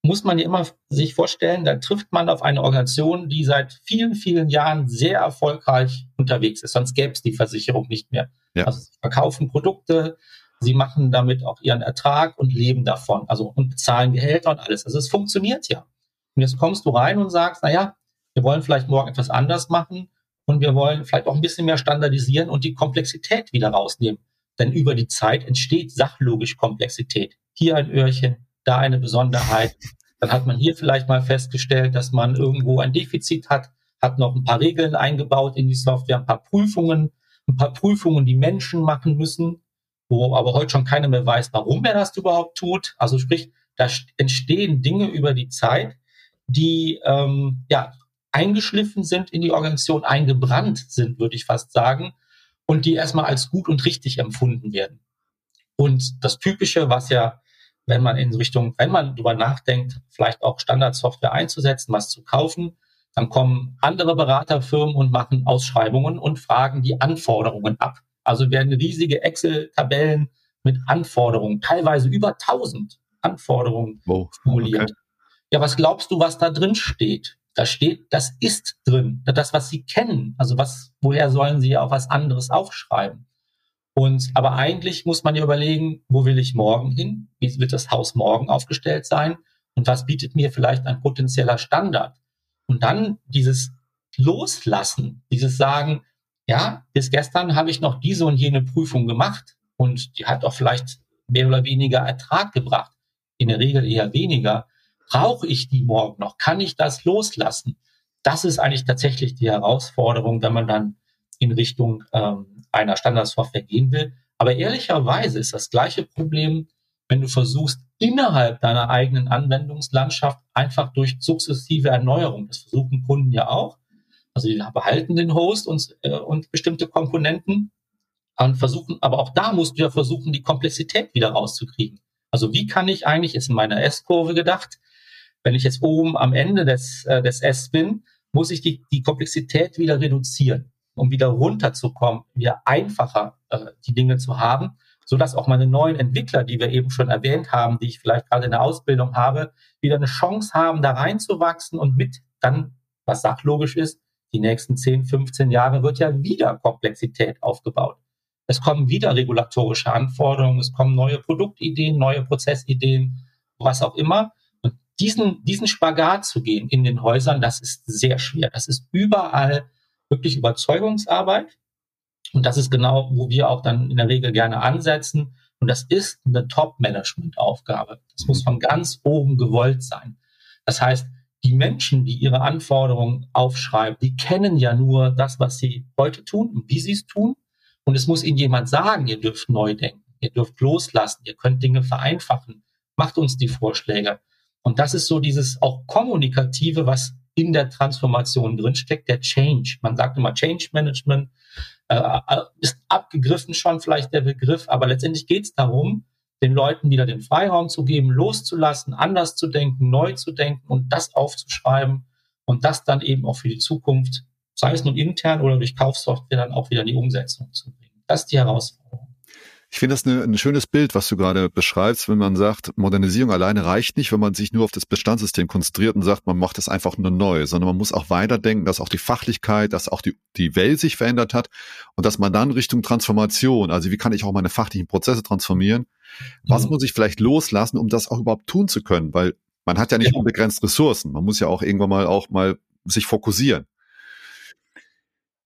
muss man ja immer sich vorstellen, da trifft man auf eine Organisation, die seit vielen, vielen Jahren sehr erfolgreich unterwegs ist. Sonst gäbe es die Versicherung nicht mehr. Ja. Also sie verkaufen Produkte, Sie machen damit auch ihren Ertrag und leben davon, also und bezahlen Gehälter und alles. Also es funktioniert ja. Und jetzt kommst du rein und sagst, na ja, wir wollen vielleicht morgen etwas anders machen und wir wollen vielleicht auch ein bisschen mehr standardisieren und die Komplexität wieder rausnehmen. Denn über die Zeit entsteht sachlogisch Komplexität. Hier ein Öhrchen, da eine Besonderheit. Dann hat man hier vielleicht mal festgestellt, dass man irgendwo ein Defizit hat, hat noch ein paar Regeln eingebaut in die Software, ein paar Prüfungen, ein paar Prüfungen, die Menschen machen müssen wo aber heute schon keiner mehr weiß, warum er das überhaupt tut. Also sprich, da entstehen Dinge über die Zeit, die ähm, ja eingeschliffen sind in die Organisation, eingebrannt sind, würde ich fast sagen, und die erstmal als gut und richtig empfunden werden. Und das Typische, was ja, wenn man in Richtung, wenn man darüber nachdenkt, vielleicht auch Standardsoftware einzusetzen, was zu kaufen, dann kommen andere Beraterfirmen und machen Ausschreibungen und fragen die Anforderungen ab. Also werden riesige Excel-Tabellen mit Anforderungen, teilweise über 1000 Anforderungen oh, formuliert. Okay. Ja, was glaubst du, was da drin steht? Da steht, das ist drin, das, was sie kennen. Also was, woher sollen sie ja auch was anderes aufschreiben? Und aber eigentlich muss man ja überlegen, wo will ich morgen hin? Wie wird das Haus morgen aufgestellt sein? Und was bietet mir vielleicht ein potenzieller Standard? Und dann dieses Loslassen, dieses Sagen, ja, bis gestern habe ich noch diese und jene Prüfung gemacht und die hat auch vielleicht mehr oder weniger Ertrag gebracht. In der Regel eher weniger. Brauche ich die morgen noch? Kann ich das loslassen? Das ist eigentlich tatsächlich die Herausforderung, wenn man dann in Richtung ähm, einer Standardsoftware gehen will. Aber ehrlicherweise ist das gleiche Problem, wenn du versuchst, innerhalb deiner eigenen Anwendungslandschaft einfach durch sukzessive Erneuerung, das versuchen Kunden ja auch, also die behalten den Host und, äh, und bestimmte Komponenten und versuchen, aber auch da musst du ja versuchen, die Komplexität wieder rauszukriegen. Also wie kann ich eigentlich, ist in meiner S-Kurve gedacht, wenn ich jetzt oben am Ende des, äh, des S bin, muss ich die, die Komplexität wieder reduzieren, um wieder runterzukommen, wieder einfacher äh, die Dinge zu haben, so dass auch meine neuen Entwickler, die wir eben schon erwähnt haben, die ich vielleicht gerade in der Ausbildung habe, wieder eine Chance haben, da reinzuwachsen und mit dann, was sachlogisch ist, die nächsten 10, 15 Jahre wird ja wieder Komplexität aufgebaut. Es kommen wieder regulatorische Anforderungen, es kommen neue Produktideen, neue Prozessideen, was auch immer. Und diesen, diesen Spagat zu gehen in den Häusern, das ist sehr schwer. Das ist überall wirklich Überzeugungsarbeit. Und das ist genau, wo wir auch dann in der Regel gerne ansetzen. Und das ist eine Top-Management-Aufgabe. Das muss von ganz oben gewollt sein. Das heißt, die Menschen, die ihre Anforderungen aufschreiben, die kennen ja nur das, was sie heute tun und wie sie es tun. Und es muss ihnen jemand sagen, ihr dürft neu denken, ihr dürft loslassen, ihr könnt Dinge vereinfachen, macht uns die Vorschläge. Und das ist so dieses auch kommunikative, was in der Transformation drinsteckt, der Change. Man sagt immer Change Management, äh, äh ist abgegriffen schon vielleicht der Begriff, aber letztendlich geht es darum, den Leuten wieder den Freiraum zu geben, loszulassen, anders zu denken, neu zu denken und das aufzuschreiben und das dann eben auch für die Zukunft, sei es nun intern oder durch Kaufsoftware, dann auch wieder in die Umsetzung zu bringen. Das ist die Herausforderung. Ich finde das eine, ein schönes Bild, was du gerade beschreibst, wenn man sagt, Modernisierung alleine reicht nicht, wenn man sich nur auf das Bestandssystem konzentriert und sagt, man macht das einfach nur neu, sondern man muss auch weiterdenken, dass auch die Fachlichkeit, dass auch die, die Welt sich verändert hat und dass man dann Richtung Transformation, also wie kann ich auch meine fachlichen Prozesse transformieren, was mhm. muss ich vielleicht loslassen, um das auch überhaupt tun zu können, weil man hat ja nicht ja. unbegrenzt Ressourcen, man muss ja auch irgendwann mal auch mal sich fokussieren.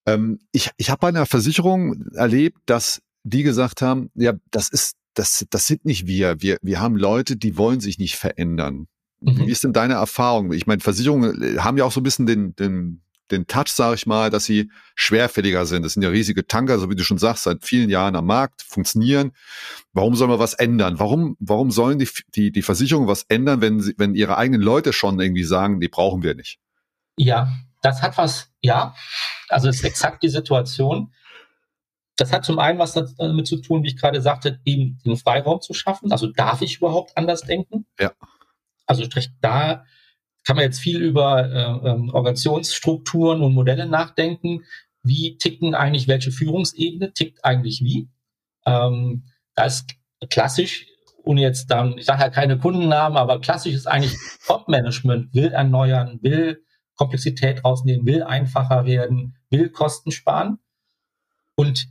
Ähm, ich ich habe bei einer Versicherung erlebt, dass die gesagt haben, ja, das ist, das, das sind nicht wir. Wir, wir haben Leute, die wollen sich nicht verändern. Mhm. Wie ist denn deine Erfahrung? Ich meine, Versicherungen äh, haben ja auch so ein bisschen den, den, den Touch, sage ich mal, dass sie schwerfälliger sind. Das sind ja riesige Tanker, so wie du schon sagst, seit vielen Jahren am Markt, funktionieren. Warum soll man was ändern? Warum, warum sollen die, die, die Versicherungen was ändern, wenn, sie, wenn ihre eigenen Leute schon irgendwie sagen, die brauchen wir nicht? Ja, das hat was, ja. Also es ist exakt die Situation. Das hat zum einen was damit zu tun, wie ich gerade sagte, eben den Freiraum zu schaffen. Also darf ich überhaupt anders denken? Ja. Also da kann man jetzt viel über äh, ähm, Organisationsstrukturen und Modelle nachdenken. Wie ticken eigentlich welche Führungsebene, tickt eigentlich wie? Ähm, da ist klassisch, ohne jetzt dann, ich sage ja keine Kundennamen, aber klassisch ist eigentlich Top-Management, will erneuern, will Komplexität rausnehmen, will einfacher werden, will Kosten sparen. Und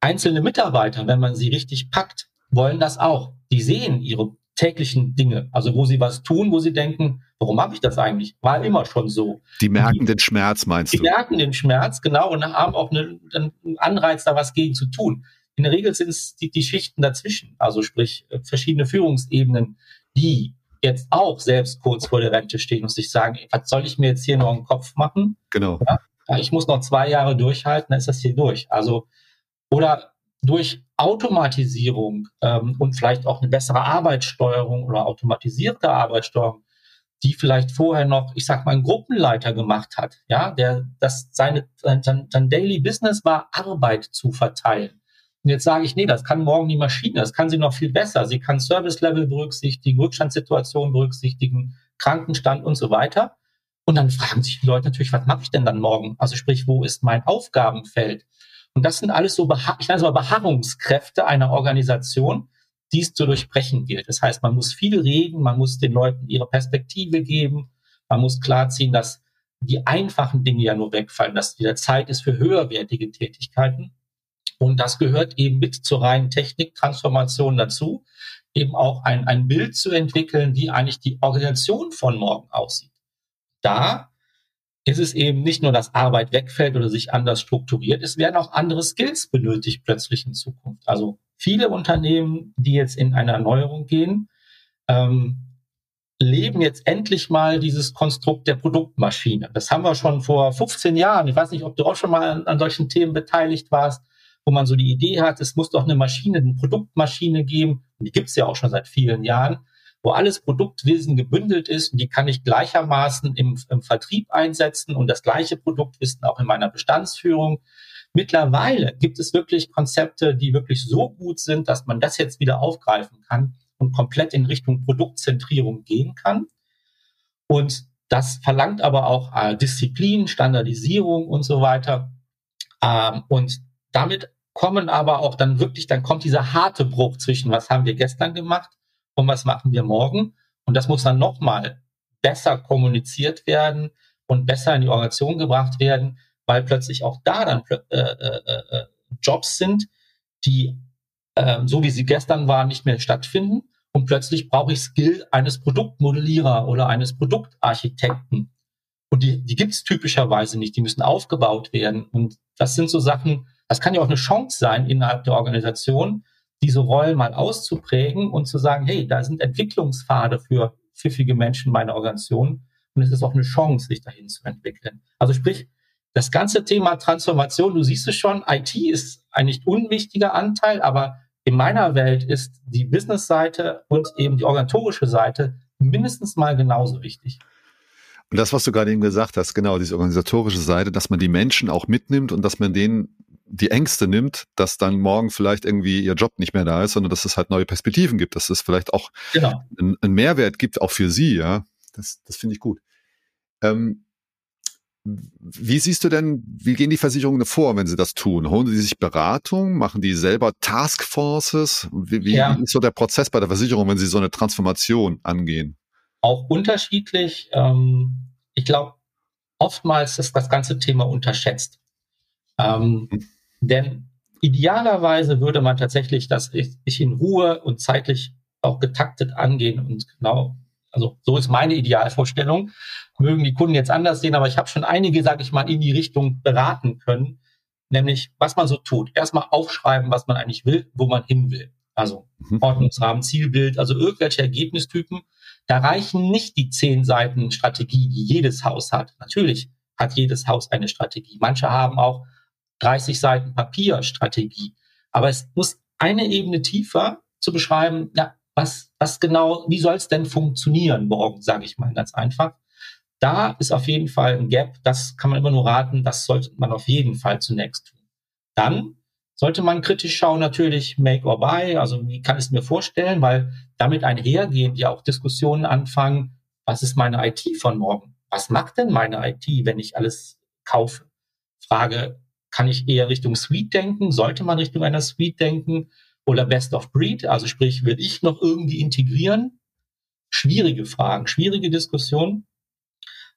einzelne Mitarbeiter, wenn man sie richtig packt, wollen das auch. Die sehen ihre täglichen Dinge, also wo sie was tun, wo sie denken, warum habe ich das eigentlich? War immer schon so. Die merken die, den Schmerz, meinst die du? Die merken den Schmerz, genau, und haben auch eine, einen Anreiz, da was gegen zu tun. In der Regel sind es die, die Schichten dazwischen, also sprich äh, verschiedene Führungsebenen, die jetzt auch selbst kurz vor der Rente stehen und sich sagen, was soll ich mir jetzt hier noch im Kopf machen? Genau. Ja, ich muss noch zwei Jahre durchhalten, dann ist das hier durch. Also oder durch Automatisierung ähm, und vielleicht auch eine bessere Arbeitssteuerung oder automatisierte Arbeitssteuerung, die vielleicht vorher noch, ich sag mal, ein Gruppenleiter gemacht hat, ja, der das seine sein, sein Daily Business war, Arbeit zu verteilen. Und jetzt sage ich, nee, das kann morgen die Maschine, das kann sie noch viel besser. Sie kann Service Level berücksichtigen, Rückstandssituationen berücksichtigen, Krankenstand und so weiter. Und dann fragen sich die Leute natürlich, was mache ich denn dann morgen? Also sprich, wo ist mein Aufgabenfeld? Und das sind alles so, ich nenne es mal Beharrungskräfte einer Organisation, die es zu durchbrechen gilt. Das heißt, man muss viel reden, man muss den Leuten ihre Perspektive geben, man muss klarziehen, dass die einfachen Dinge ja nur wegfallen, dass wieder Zeit ist für höherwertige Tätigkeiten. Und das gehört eben mit zur reinen Techniktransformation dazu, eben auch ein, ein Bild zu entwickeln, wie eigentlich die Organisation von morgen aussieht. Da ist es eben nicht nur, dass Arbeit wegfällt oder sich anders strukturiert, es werden auch andere Skills benötigt plötzlich in Zukunft. Also viele Unternehmen, die jetzt in eine Erneuerung gehen, ähm, leben jetzt endlich mal dieses Konstrukt der Produktmaschine. Das haben wir schon vor 15 Jahren. Ich weiß nicht, ob du auch schon mal an, an solchen Themen beteiligt warst, wo man so die Idee hat, es muss doch eine Maschine, eine Produktmaschine geben. Und die gibt es ja auch schon seit vielen Jahren wo alles Produktwissen gebündelt ist und die kann ich gleichermaßen im, im Vertrieb einsetzen und das gleiche Produktwissen auch in meiner Bestandsführung. Mittlerweile gibt es wirklich Konzepte, die wirklich so gut sind, dass man das jetzt wieder aufgreifen kann und komplett in Richtung Produktzentrierung gehen kann. Und das verlangt aber auch äh, Disziplin, Standardisierung und so weiter. Ähm, und damit kommen aber auch dann wirklich, dann kommt dieser harte Bruch zwischen, was haben wir gestern gemacht und was machen wir morgen. Und das muss dann nochmal besser kommuniziert werden und besser in die Organisation gebracht werden, weil plötzlich auch da dann äh, äh, äh, Jobs sind, die äh, so wie sie gestern waren, nicht mehr stattfinden. Und plötzlich brauche ich Skill eines Produktmodellierer oder eines Produktarchitekten. Und die, die gibt es typischerweise nicht. Die müssen aufgebaut werden. Und das sind so Sachen, das kann ja auch eine Chance sein innerhalb der Organisation, diese Rollen mal auszuprägen und zu sagen, hey, da sind Entwicklungspfade für pfiffige Menschen meiner Organisation und es ist auch eine Chance, sich dahin zu entwickeln. Also sprich, das ganze Thema Transformation, du siehst es schon, IT ist ein nicht unwichtiger Anteil, aber in meiner Welt ist die Business-Seite und eben die organisatorische Seite mindestens mal genauso wichtig. Und das, was du gerade eben gesagt hast, genau, diese organisatorische Seite, dass man die Menschen auch mitnimmt und dass man denen die Ängste nimmt, dass dann morgen vielleicht irgendwie ihr Job nicht mehr da ist, sondern dass es halt neue Perspektiven gibt, dass es vielleicht auch genau. einen, einen, Mehrwert gibt, auch für sie, ja. Das, das finde ich gut. Ähm, wie siehst du denn, wie gehen die Versicherungen vor, wenn sie das tun? Holen sie sich Beratung? Machen die selber Taskforces? Wie, wie ja. ist so der Prozess bei der Versicherung, wenn sie so eine Transformation angehen? Auch unterschiedlich. Ähm, ich glaube, oftmals ist das ganze Thema unterschätzt. Ähm, hm. Denn idealerweise würde man tatsächlich das ich in Ruhe und zeitlich auch getaktet angehen und genau, also so ist meine Idealvorstellung. Mögen die Kunden jetzt anders sehen, aber ich habe schon einige, sage ich mal, in die Richtung beraten können, nämlich was man so tut. Erstmal aufschreiben, was man eigentlich will, wo man hin will. Also mhm. Ordnungsrahmen, Zielbild, also irgendwelche Ergebnistypen. Da reichen nicht die zehn Seiten Strategie, die jedes Haus hat. Natürlich hat jedes Haus eine Strategie. Manche haben auch 30 Seiten Papierstrategie. Aber es muss eine Ebene tiefer zu beschreiben, ja, was, was genau, wie soll es denn funktionieren morgen, sage ich mal ganz einfach. Da ist auf jeden Fall ein Gap, das kann man immer nur raten, das sollte man auf jeden Fall zunächst tun. Dann sollte man kritisch schauen, natürlich Make or Buy, also wie kann ich es mir vorstellen, weil damit einhergehend ja auch Diskussionen anfangen, was ist meine IT von morgen? Was macht denn meine IT, wenn ich alles kaufe? Frage, kann ich eher Richtung Suite denken? Sollte man Richtung einer Suite denken? Oder Best of Breed? Also sprich, will ich noch irgendwie integrieren? Schwierige Fragen, schwierige Diskussionen.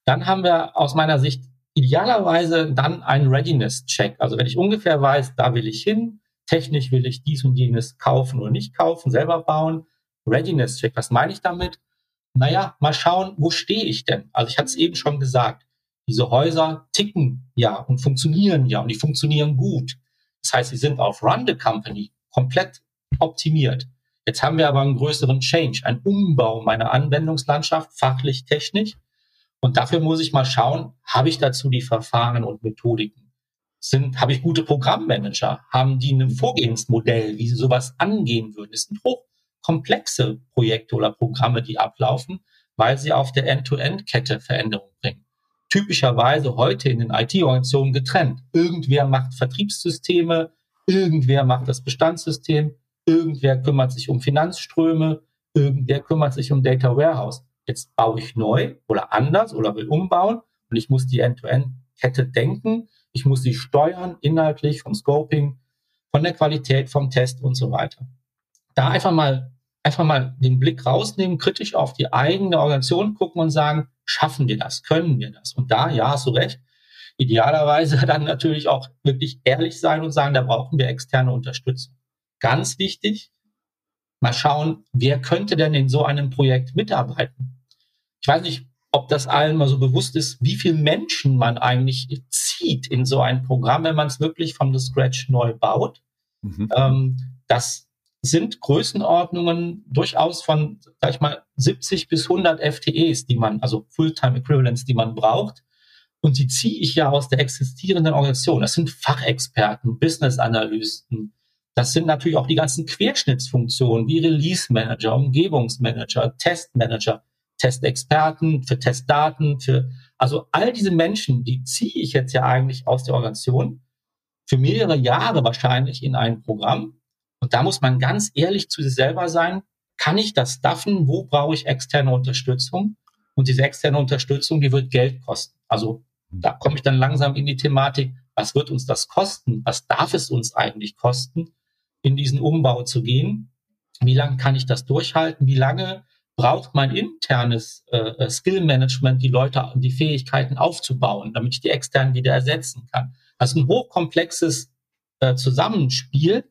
Dann haben wir aus meiner Sicht idealerweise dann einen Readiness-Check. Also wenn ich ungefähr weiß, da will ich hin, technisch will ich dies und jenes kaufen oder nicht kaufen, selber bauen. Readiness-Check, was meine ich damit? Naja, mal schauen, wo stehe ich denn? Also ich hatte es eben schon gesagt. Diese Häuser ticken ja und funktionieren ja und die funktionieren gut. Das heißt, sie sind auf Run the Company komplett optimiert. Jetzt haben wir aber einen größeren Change, einen Umbau meiner Anwendungslandschaft, fachlich, technisch. Und dafür muss ich mal schauen, habe ich dazu die Verfahren und Methodiken? Sind, habe ich gute Programmmanager? Haben die ein Vorgehensmodell, wie sie sowas angehen würden? Es sind hochkomplexe Projekte oder Programme, die ablaufen, weil sie auf der End-to-End-Kette Veränderungen bringen typischerweise heute in den IT-Organisationen getrennt. Irgendwer macht Vertriebssysteme, irgendwer macht das Bestandssystem, irgendwer kümmert sich um Finanzströme, irgendwer kümmert sich um Data Warehouse. Jetzt baue ich neu oder anders oder will umbauen und ich muss die End-to-End-Kette denken. Ich muss sie steuern, inhaltlich, vom Scoping, von der Qualität, vom Test und so weiter. Da einfach mal, einfach mal den Blick rausnehmen, kritisch auf die eigene Organisation gucken und sagen, Schaffen wir das? Können wir das? Und da, ja, hast du recht, idealerweise dann natürlich auch wirklich ehrlich sein und sagen, da brauchen wir externe Unterstützung. Ganz wichtig, mal schauen, wer könnte denn in so einem Projekt mitarbeiten? Ich weiß nicht, ob das allen mal so bewusst ist, wie viele Menschen man eigentlich zieht in so ein Programm, wenn man es wirklich from the scratch neu baut. Mhm. Ähm, das sind Größenordnungen durchaus von, sag ich mal, 70 bis 100 FTEs, die man, also Fulltime Equivalents, die man braucht. Und die ziehe ich ja aus der existierenden Organisation. Das sind Fachexperten, Business-Analysten. Das sind natürlich auch die ganzen Querschnittsfunktionen wie Release Manager, Umgebungsmanager, Testmanager, Testexperten für Testdaten, für, also all diese Menschen, die ziehe ich jetzt ja eigentlich aus der Organisation für mehrere Jahre wahrscheinlich in ein Programm. Und da muss man ganz ehrlich zu sich selber sein. Kann ich das staffen? Wo brauche ich externe Unterstützung? Und diese externe Unterstützung, die wird Geld kosten. Also da komme ich dann langsam in die Thematik, was wird uns das kosten? Was darf es uns eigentlich kosten, in diesen Umbau zu gehen? Wie lange kann ich das durchhalten? Wie lange braucht mein internes äh, äh, Skill-Management, die Leute, die Fähigkeiten aufzubauen, damit ich die externen wieder ersetzen kann? Das ist ein hochkomplexes äh, Zusammenspiel,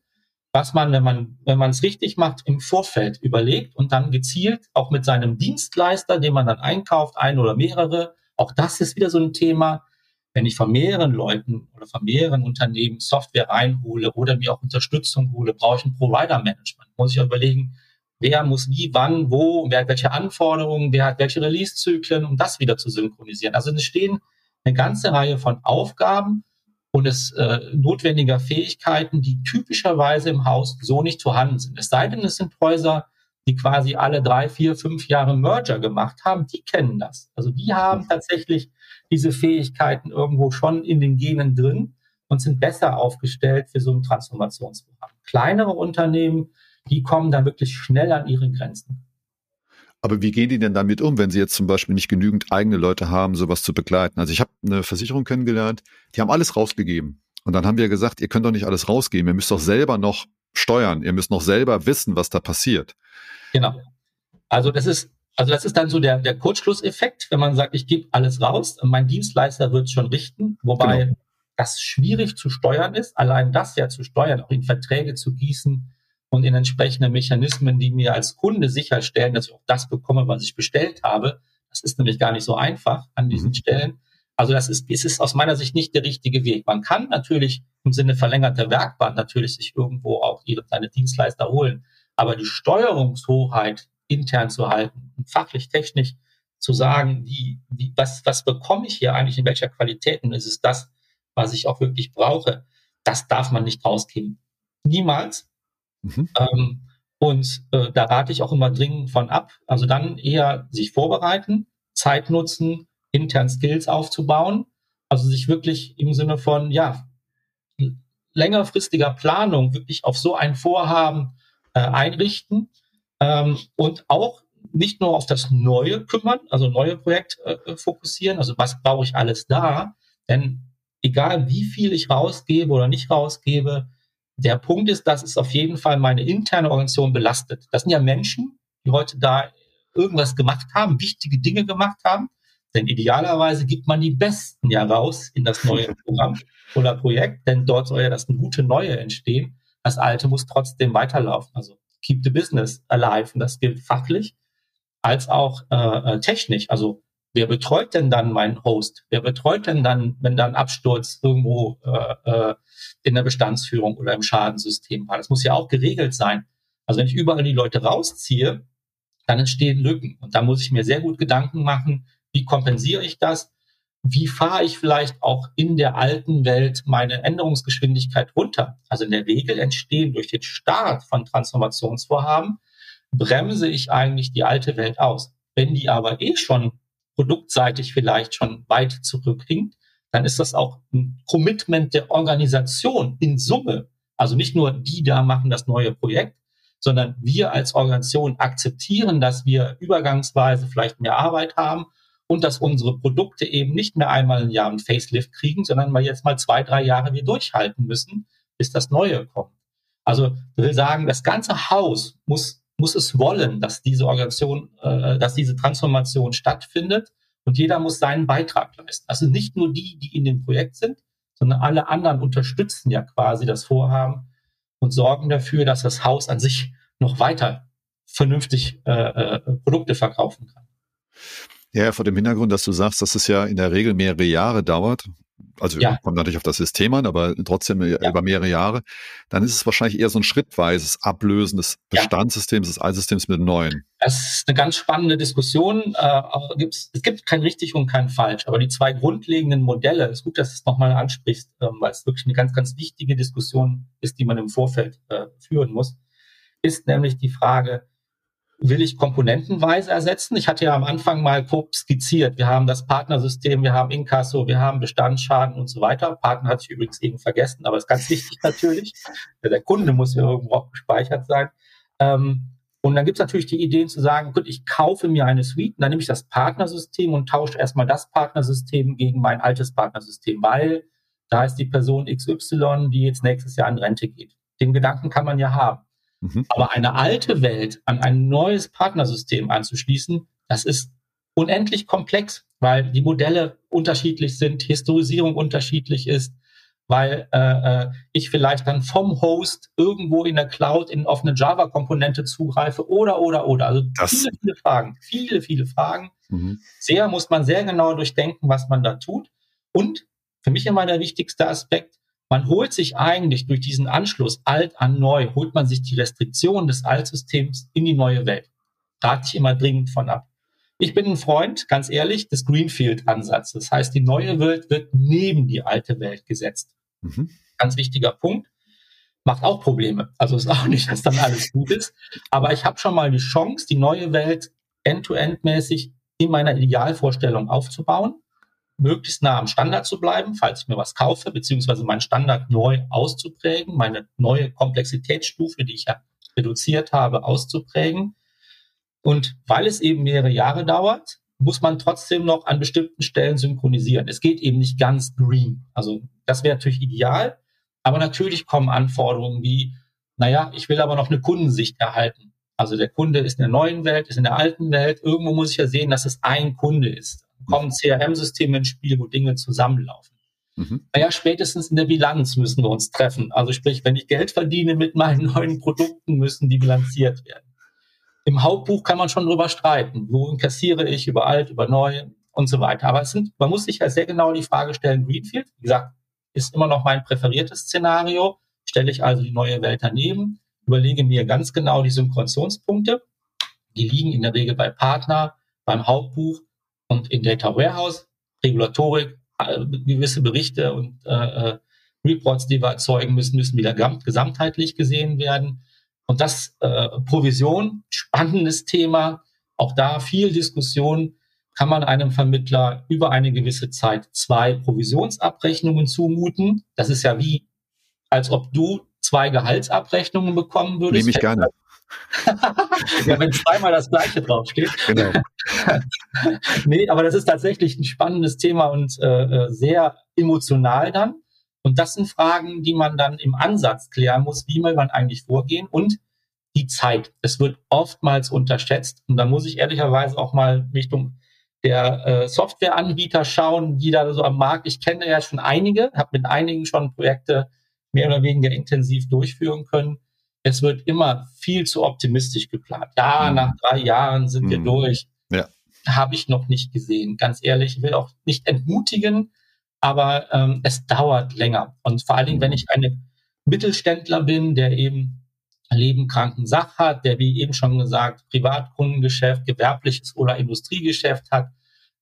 was man, wenn man, wenn man es richtig macht, im Vorfeld überlegt und dann gezielt auch mit seinem Dienstleister, den man dann einkauft, ein oder mehrere, auch das ist wieder so ein Thema. Wenn ich von mehreren Leuten oder von mehreren Unternehmen Software reinhole oder mir auch Unterstützung hole, brauche ich ein Provider-Management. Muss ich auch überlegen, wer muss wie, wann, wo, wer hat welche Anforderungen, wer hat welche Release-Zyklen, um das wieder zu synchronisieren. Also es stehen eine ganze Reihe von Aufgaben und es äh, notwendiger Fähigkeiten, die typischerweise im Haus so nicht vorhanden sind. Es sei denn, es sind Häuser, die quasi alle drei, vier, fünf Jahre Merger gemacht haben, die kennen das. Also die haben tatsächlich diese Fähigkeiten irgendwo schon in den Genen drin und sind besser aufgestellt für so ein Transformationsprogramm. Kleinere Unternehmen, die kommen dann wirklich schnell an ihre Grenzen. Aber wie gehen die denn damit um, wenn sie jetzt zum Beispiel nicht genügend eigene Leute haben, sowas zu begleiten? Also ich habe eine Versicherung kennengelernt, die haben alles rausgegeben. Und dann haben wir gesagt, ihr könnt doch nicht alles rausgeben, ihr müsst doch selber noch steuern, ihr müsst noch selber wissen, was da passiert. Genau. Also das ist, also das ist dann so der, der Kurzschlusseffekt, wenn man sagt, ich gebe alles raus, mein Dienstleister wird es schon richten, wobei genau. das schwierig zu steuern ist, allein das ja zu steuern, auch in Verträge zu gießen und in entsprechende Mechanismen, die mir als Kunde sicherstellen, dass ich auch das bekomme, was ich bestellt habe. Das ist nämlich gar nicht so einfach an diesen mhm. Stellen. Also das ist, es ist aus meiner Sicht nicht der richtige Weg. Man kann natürlich im Sinne verlängerter Werkbahn natürlich sich irgendwo auch ihre, seine Dienstleister holen. Aber die Steuerungshoheit intern zu halten und fachlich, technisch zu sagen, wie, wie, was, was bekomme ich hier eigentlich in welcher Qualität und ist es das, was ich auch wirklich brauche, das darf man nicht rausgeben. Niemals. Mhm. Ähm, und äh, da rate ich auch immer dringend von ab. Also dann eher sich vorbereiten, Zeit nutzen, intern Skills aufzubauen. Also sich wirklich im Sinne von, ja, längerfristiger Planung wirklich auf so ein Vorhaben äh, einrichten ähm, und auch nicht nur auf das Neue kümmern, also neue Projekt äh, fokussieren, also was brauche ich alles da, denn egal wie viel ich rausgebe oder nicht rausgebe, der Punkt ist, dass es auf jeden Fall meine interne Organisation belastet. Das sind ja Menschen, die heute da irgendwas gemacht haben, wichtige Dinge gemacht haben, denn idealerweise gibt man die Besten ja raus in das neue Programm oder Projekt, denn dort soll ja das gute Neue entstehen. Das Alte muss trotzdem weiterlaufen. Also keep the business alive. Und das gilt fachlich als auch äh, äh, technisch. Also wer betreut denn dann meinen Host? Wer betreut denn dann, wenn da ein Absturz irgendwo äh, äh, in der Bestandsführung oder im Schadensystem war? Das muss ja auch geregelt sein. Also wenn ich überall die Leute rausziehe, dann entstehen Lücken. Und da muss ich mir sehr gut Gedanken machen, wie kompensiere ich das? wie fahre ich vielleicht auch in der alten Welt meine Änderungsgeschwindigkeit runter? Also in der Regel entstehen durch den Start von Transformationsvorhaben, bremse ich eigentlich die alte Welt aus. Wenn die aber eh schon produktseitig vielleicht schon weit zurückhinkt, dann ist das auch ein Commitment der Organisation in Summe. Also nicht nur die da machen das neue Projekt, sondern wir als Organisation akzeptieren, dass wir übergangsweise vielleicht mehr Arbeit haben und dass unsere Produkte eben nicht mehr einmal im Jahr ein Facelift kriegen, sondern mal jetzt mal zwei, drei Jahre wir durchhalten müssen, bis das Neue kommt. Also ich will sagen, das ganze Haus muss, muss es wollen, dass diese Organisation, äh, dass diese Transformation stattfindet und jeder muss seinen Beitrag leisten. Also nicht nur die, die in dem Projekt sind, sondern alle anderen unterstützen ja quasi das Vorhaben und sorgen dafür, dass das Haus an sich noch weiter vernünftig äh, äh, Produkte verkaufen kann. Ja, vor dem Hintergrund, dass du sagst, dass es ja in der Regel mehrere Jahre dauert, also ja. kommt natürlich auf das System an, aber trotzdem ja. über mehrere Jahre, dann ist es wahrscheinlich eher so ein schrittweises Ablösen des Bestandssystems, des Altsystems mit dem neuen. Das ist eine ganz spannende Diskussion. Äh, es gibt kein richtig und kein falsch, aber die zwei grundlegenden Modelle, es ist gut, dass du es nochmal ansprichst, ähm, weil es wirklich eine ganz, ganz wichtige Diskussion ist, die man im Vorfeld äh, führen muss, ist nämlich die Frage, will ich komponentenweise ersetzen. Ich hatte ja am Anfang mal grob skizziert. Wir haben das Partnersystem, wir haben Inkasso, wir haben Bestandsschaden und so weiter. Partner hat sich übrigens eben vergessen, aber ist ganz wichtig natürlich. Der Kunde muss ja irgendwo auch gespeichert sein. Ähm, und dann gibt es natürlich die Ideen zu sagen, gut, ich kaufe mir eine Suite, dann nehme ich das Partnersystem und tausche erstmal das Partnersystem gegen mein altes Partnersystem, weil da ist die Person XY, die jetzt nächstes Jahr in Rente geht. Den Gedanken kann man ja haben. Mhm. Aber eine alte Welt an ein neues Partnersystem anzuschließen, das ist unendlich komplex, weil die Modelle unterschiedlich sind, Historisierung unterschiedlich ist, weil äh, äh, ich vielleicht dann vom Host irgendwo in der Cloud in, auf eine Java-Komponente zugreife oder, oder, oder. Also das viele, viele Fragen, viele, viele Fragen. Mhm. Sehr muss man sehr genau durchdenken, was man da tut. Und für mich immer der wichtigste Aspekt, man holt sich eigentlich durch diesen Anschluss alt an neu, holt man sich die Restriktionen des Altsystems in die neue Welt. Rate ich immer dringend von ab. Ich bin ein Freund, ganz ehrlich, des Greenfield-Ansatzes. Das heißt, die neue Welt wird neben die alte Welt gesetzt. Mhm. Ganz wichtiger Punkt. Macht auch Probleme. Also ist auch nicht, dass dann alles gut ist. Aber ich habe schon mal die Chance, die neue Welt end-to-end-mäßig in meiner Idealvorstellung aufzubauen möglichst nah am Standard zu bleiben, falls ich mir was kaufe, beziehungsweise meinen Standard neu auszuprägen, meine neue Komplexitätsstufe, die ich ja reduziert habe, auszuprägen. Und weil es eben mehrere Jahre dauert, muss man trotzdem noch an bestimmten Stellen synchronisieren. Es geht eben nicht ganz green. Also das wäre natürlich ideal. Aber natürlich kommen Anforderungen wie, naja, ich will aber noch eine Kundensicht erhalten. Also der Kunde ist in der neuen Welt, ist in der alten Welt. Irgendwo muss ich ja sehen, dass es ein Kunde ist kommen CRM-Systeme ins Spiel, wo Dinge zusammenlaufen. Mhm. Naja, spätestens in der Bilanz müssen wir uns treffen. Also sprich, wenn ich Geld verdiene mit meinen neuen Produkten, müssen die bilanziert werden. Im Hauptbuch kann man schon drüber streiten. Wo inkassiere ich über alt, über neu und so weiter. Aber es sind, man muss sich ja sehr genau die Frage stellen, Greenfield, wie gesagt, ist immer noch mein präferiertes Szenario. Stelle ich also die neue Welt daneben, überlege mir ganz genau die Synchronisationspunkte. Die liegen in der Regel bei Partner, beim Hauptbuch und in Data Warehouse, Regulatorik, gewisse Berichte und äh, äh, Reports, die wir erzeugen müssen, müssen wieder gesamtheitlich gesehen werden. Und das äh, Provision, spannendes Thema, auch da viel Diskussion, kann man einem Vermittler über eine gewisse Zeit zwei Provisionsabrechnungen zumuten. Das ist ja wie, als ob du zwei Gehaltsabrechnungen bekommen würdest. Nehme ich gerne ja, wenn zweimal das Gleiche draufsteht. Genau. nee, aber das ist tatsächlich ein spannendes Thema und äh, äh, sehr emotional dann. Und das sind Fragen, die man dann im Ansatz klären muss, wie will man eigentlich vorgehen und die Zeit. Es wird oftmals unterschätzt und da muss ich ehrlicherweise auch mal Richtung der äh, Softwareanbieter schauen, die da so am Markt. Ich kenne ja schon einige, habe mit einigen schon Projekte mehr oder weniger intensiv durchführen können es wird immer viel zu optimistisch geplant. Ja, mhm. nach drei Jahren sind mhm. wir durch. Ja. Habe ich noch nicht gesehen. Ganz ehrlich, ich will auch nicht entmutigen, aber ähm, es dauert länger. Und vor allen Dingen, wenn mhm. ich eine Mittelständler bin, der eben Leben, Kranken, Sach hat, der, wie eben schon gesagt, Privatkundengeschäft, gewerbliches oder Industriegeschäft hat,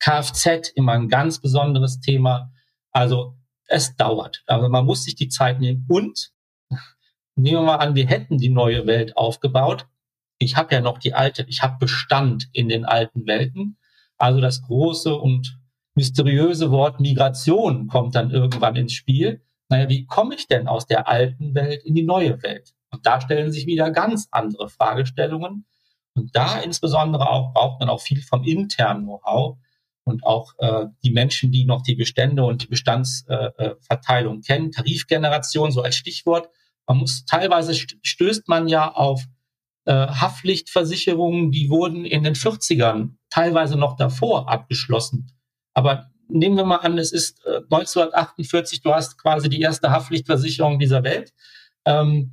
Kfz immer ein ganz besonderes Thema. Also es dauert. Aber man muss sich die Zeit nehmen und Nehmen wir mal an, wir hätten die neue Welt aufgebaut. Ich habe ja noch die alte, ich habe Bestand in den alten Welten. Also das große und mysteriöse Wort Migration kommt dann irgendwann ins Spiel. Naja, wie komme ich denn aus der alten Welt in die neue Welt? Und da stellen sich wieder ganz andere Fragestellungen. Und da insbesondere auch braucht man auch viel vom internen Know-how und auch äh, die Menschen, die noch die Bestände und die Bestandsverteilung äh, kennen. Tarifgeneration so als Stichwort. Man muss teilweise stößt man ja auf äh, Haftpflichtversicherungen, die wurden in den 40ern teilweise noch davor abgeschlossen. Aber nehmen wir mal an, es ist 1948, äh, du hast quasi die erste Haftpflichtversicherung dieser Welt. Ähm,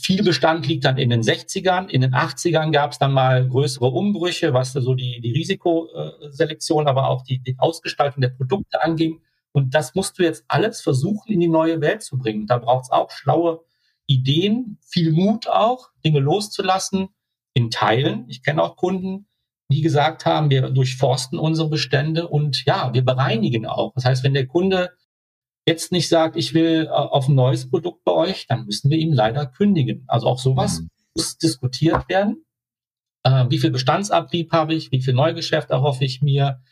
viel Bestand liegt dann in den 60ern. In den 80ern gab es dann mal größere Umbrüche, was so die, die Risikoselektion, aber auch die, die Ausgestaltung der Produkte anging. Und das musst du jetzt alles versuchen, in die neue Welt zu bringen. Da braucht es auch schlaue Ideen, viel Mut auch, Dinge loszulassen, in Teilen. Ich kenne auch Kunden, die gesagt haben, wir durchforsten unsere Bestände und ja, wir bereinigen auch. Das heißt, wenn der Kunde jetzt nicht sagt, ich will äh, auf ein neues Produkt bei euch, dann müssen wir ihm leider kündigen. Also auch sowas mhm. muss diskutiert werden. Äh, wie viel Bestandsabrieb habe ich? Wie viel Neugeschäft erhoffe ich mir?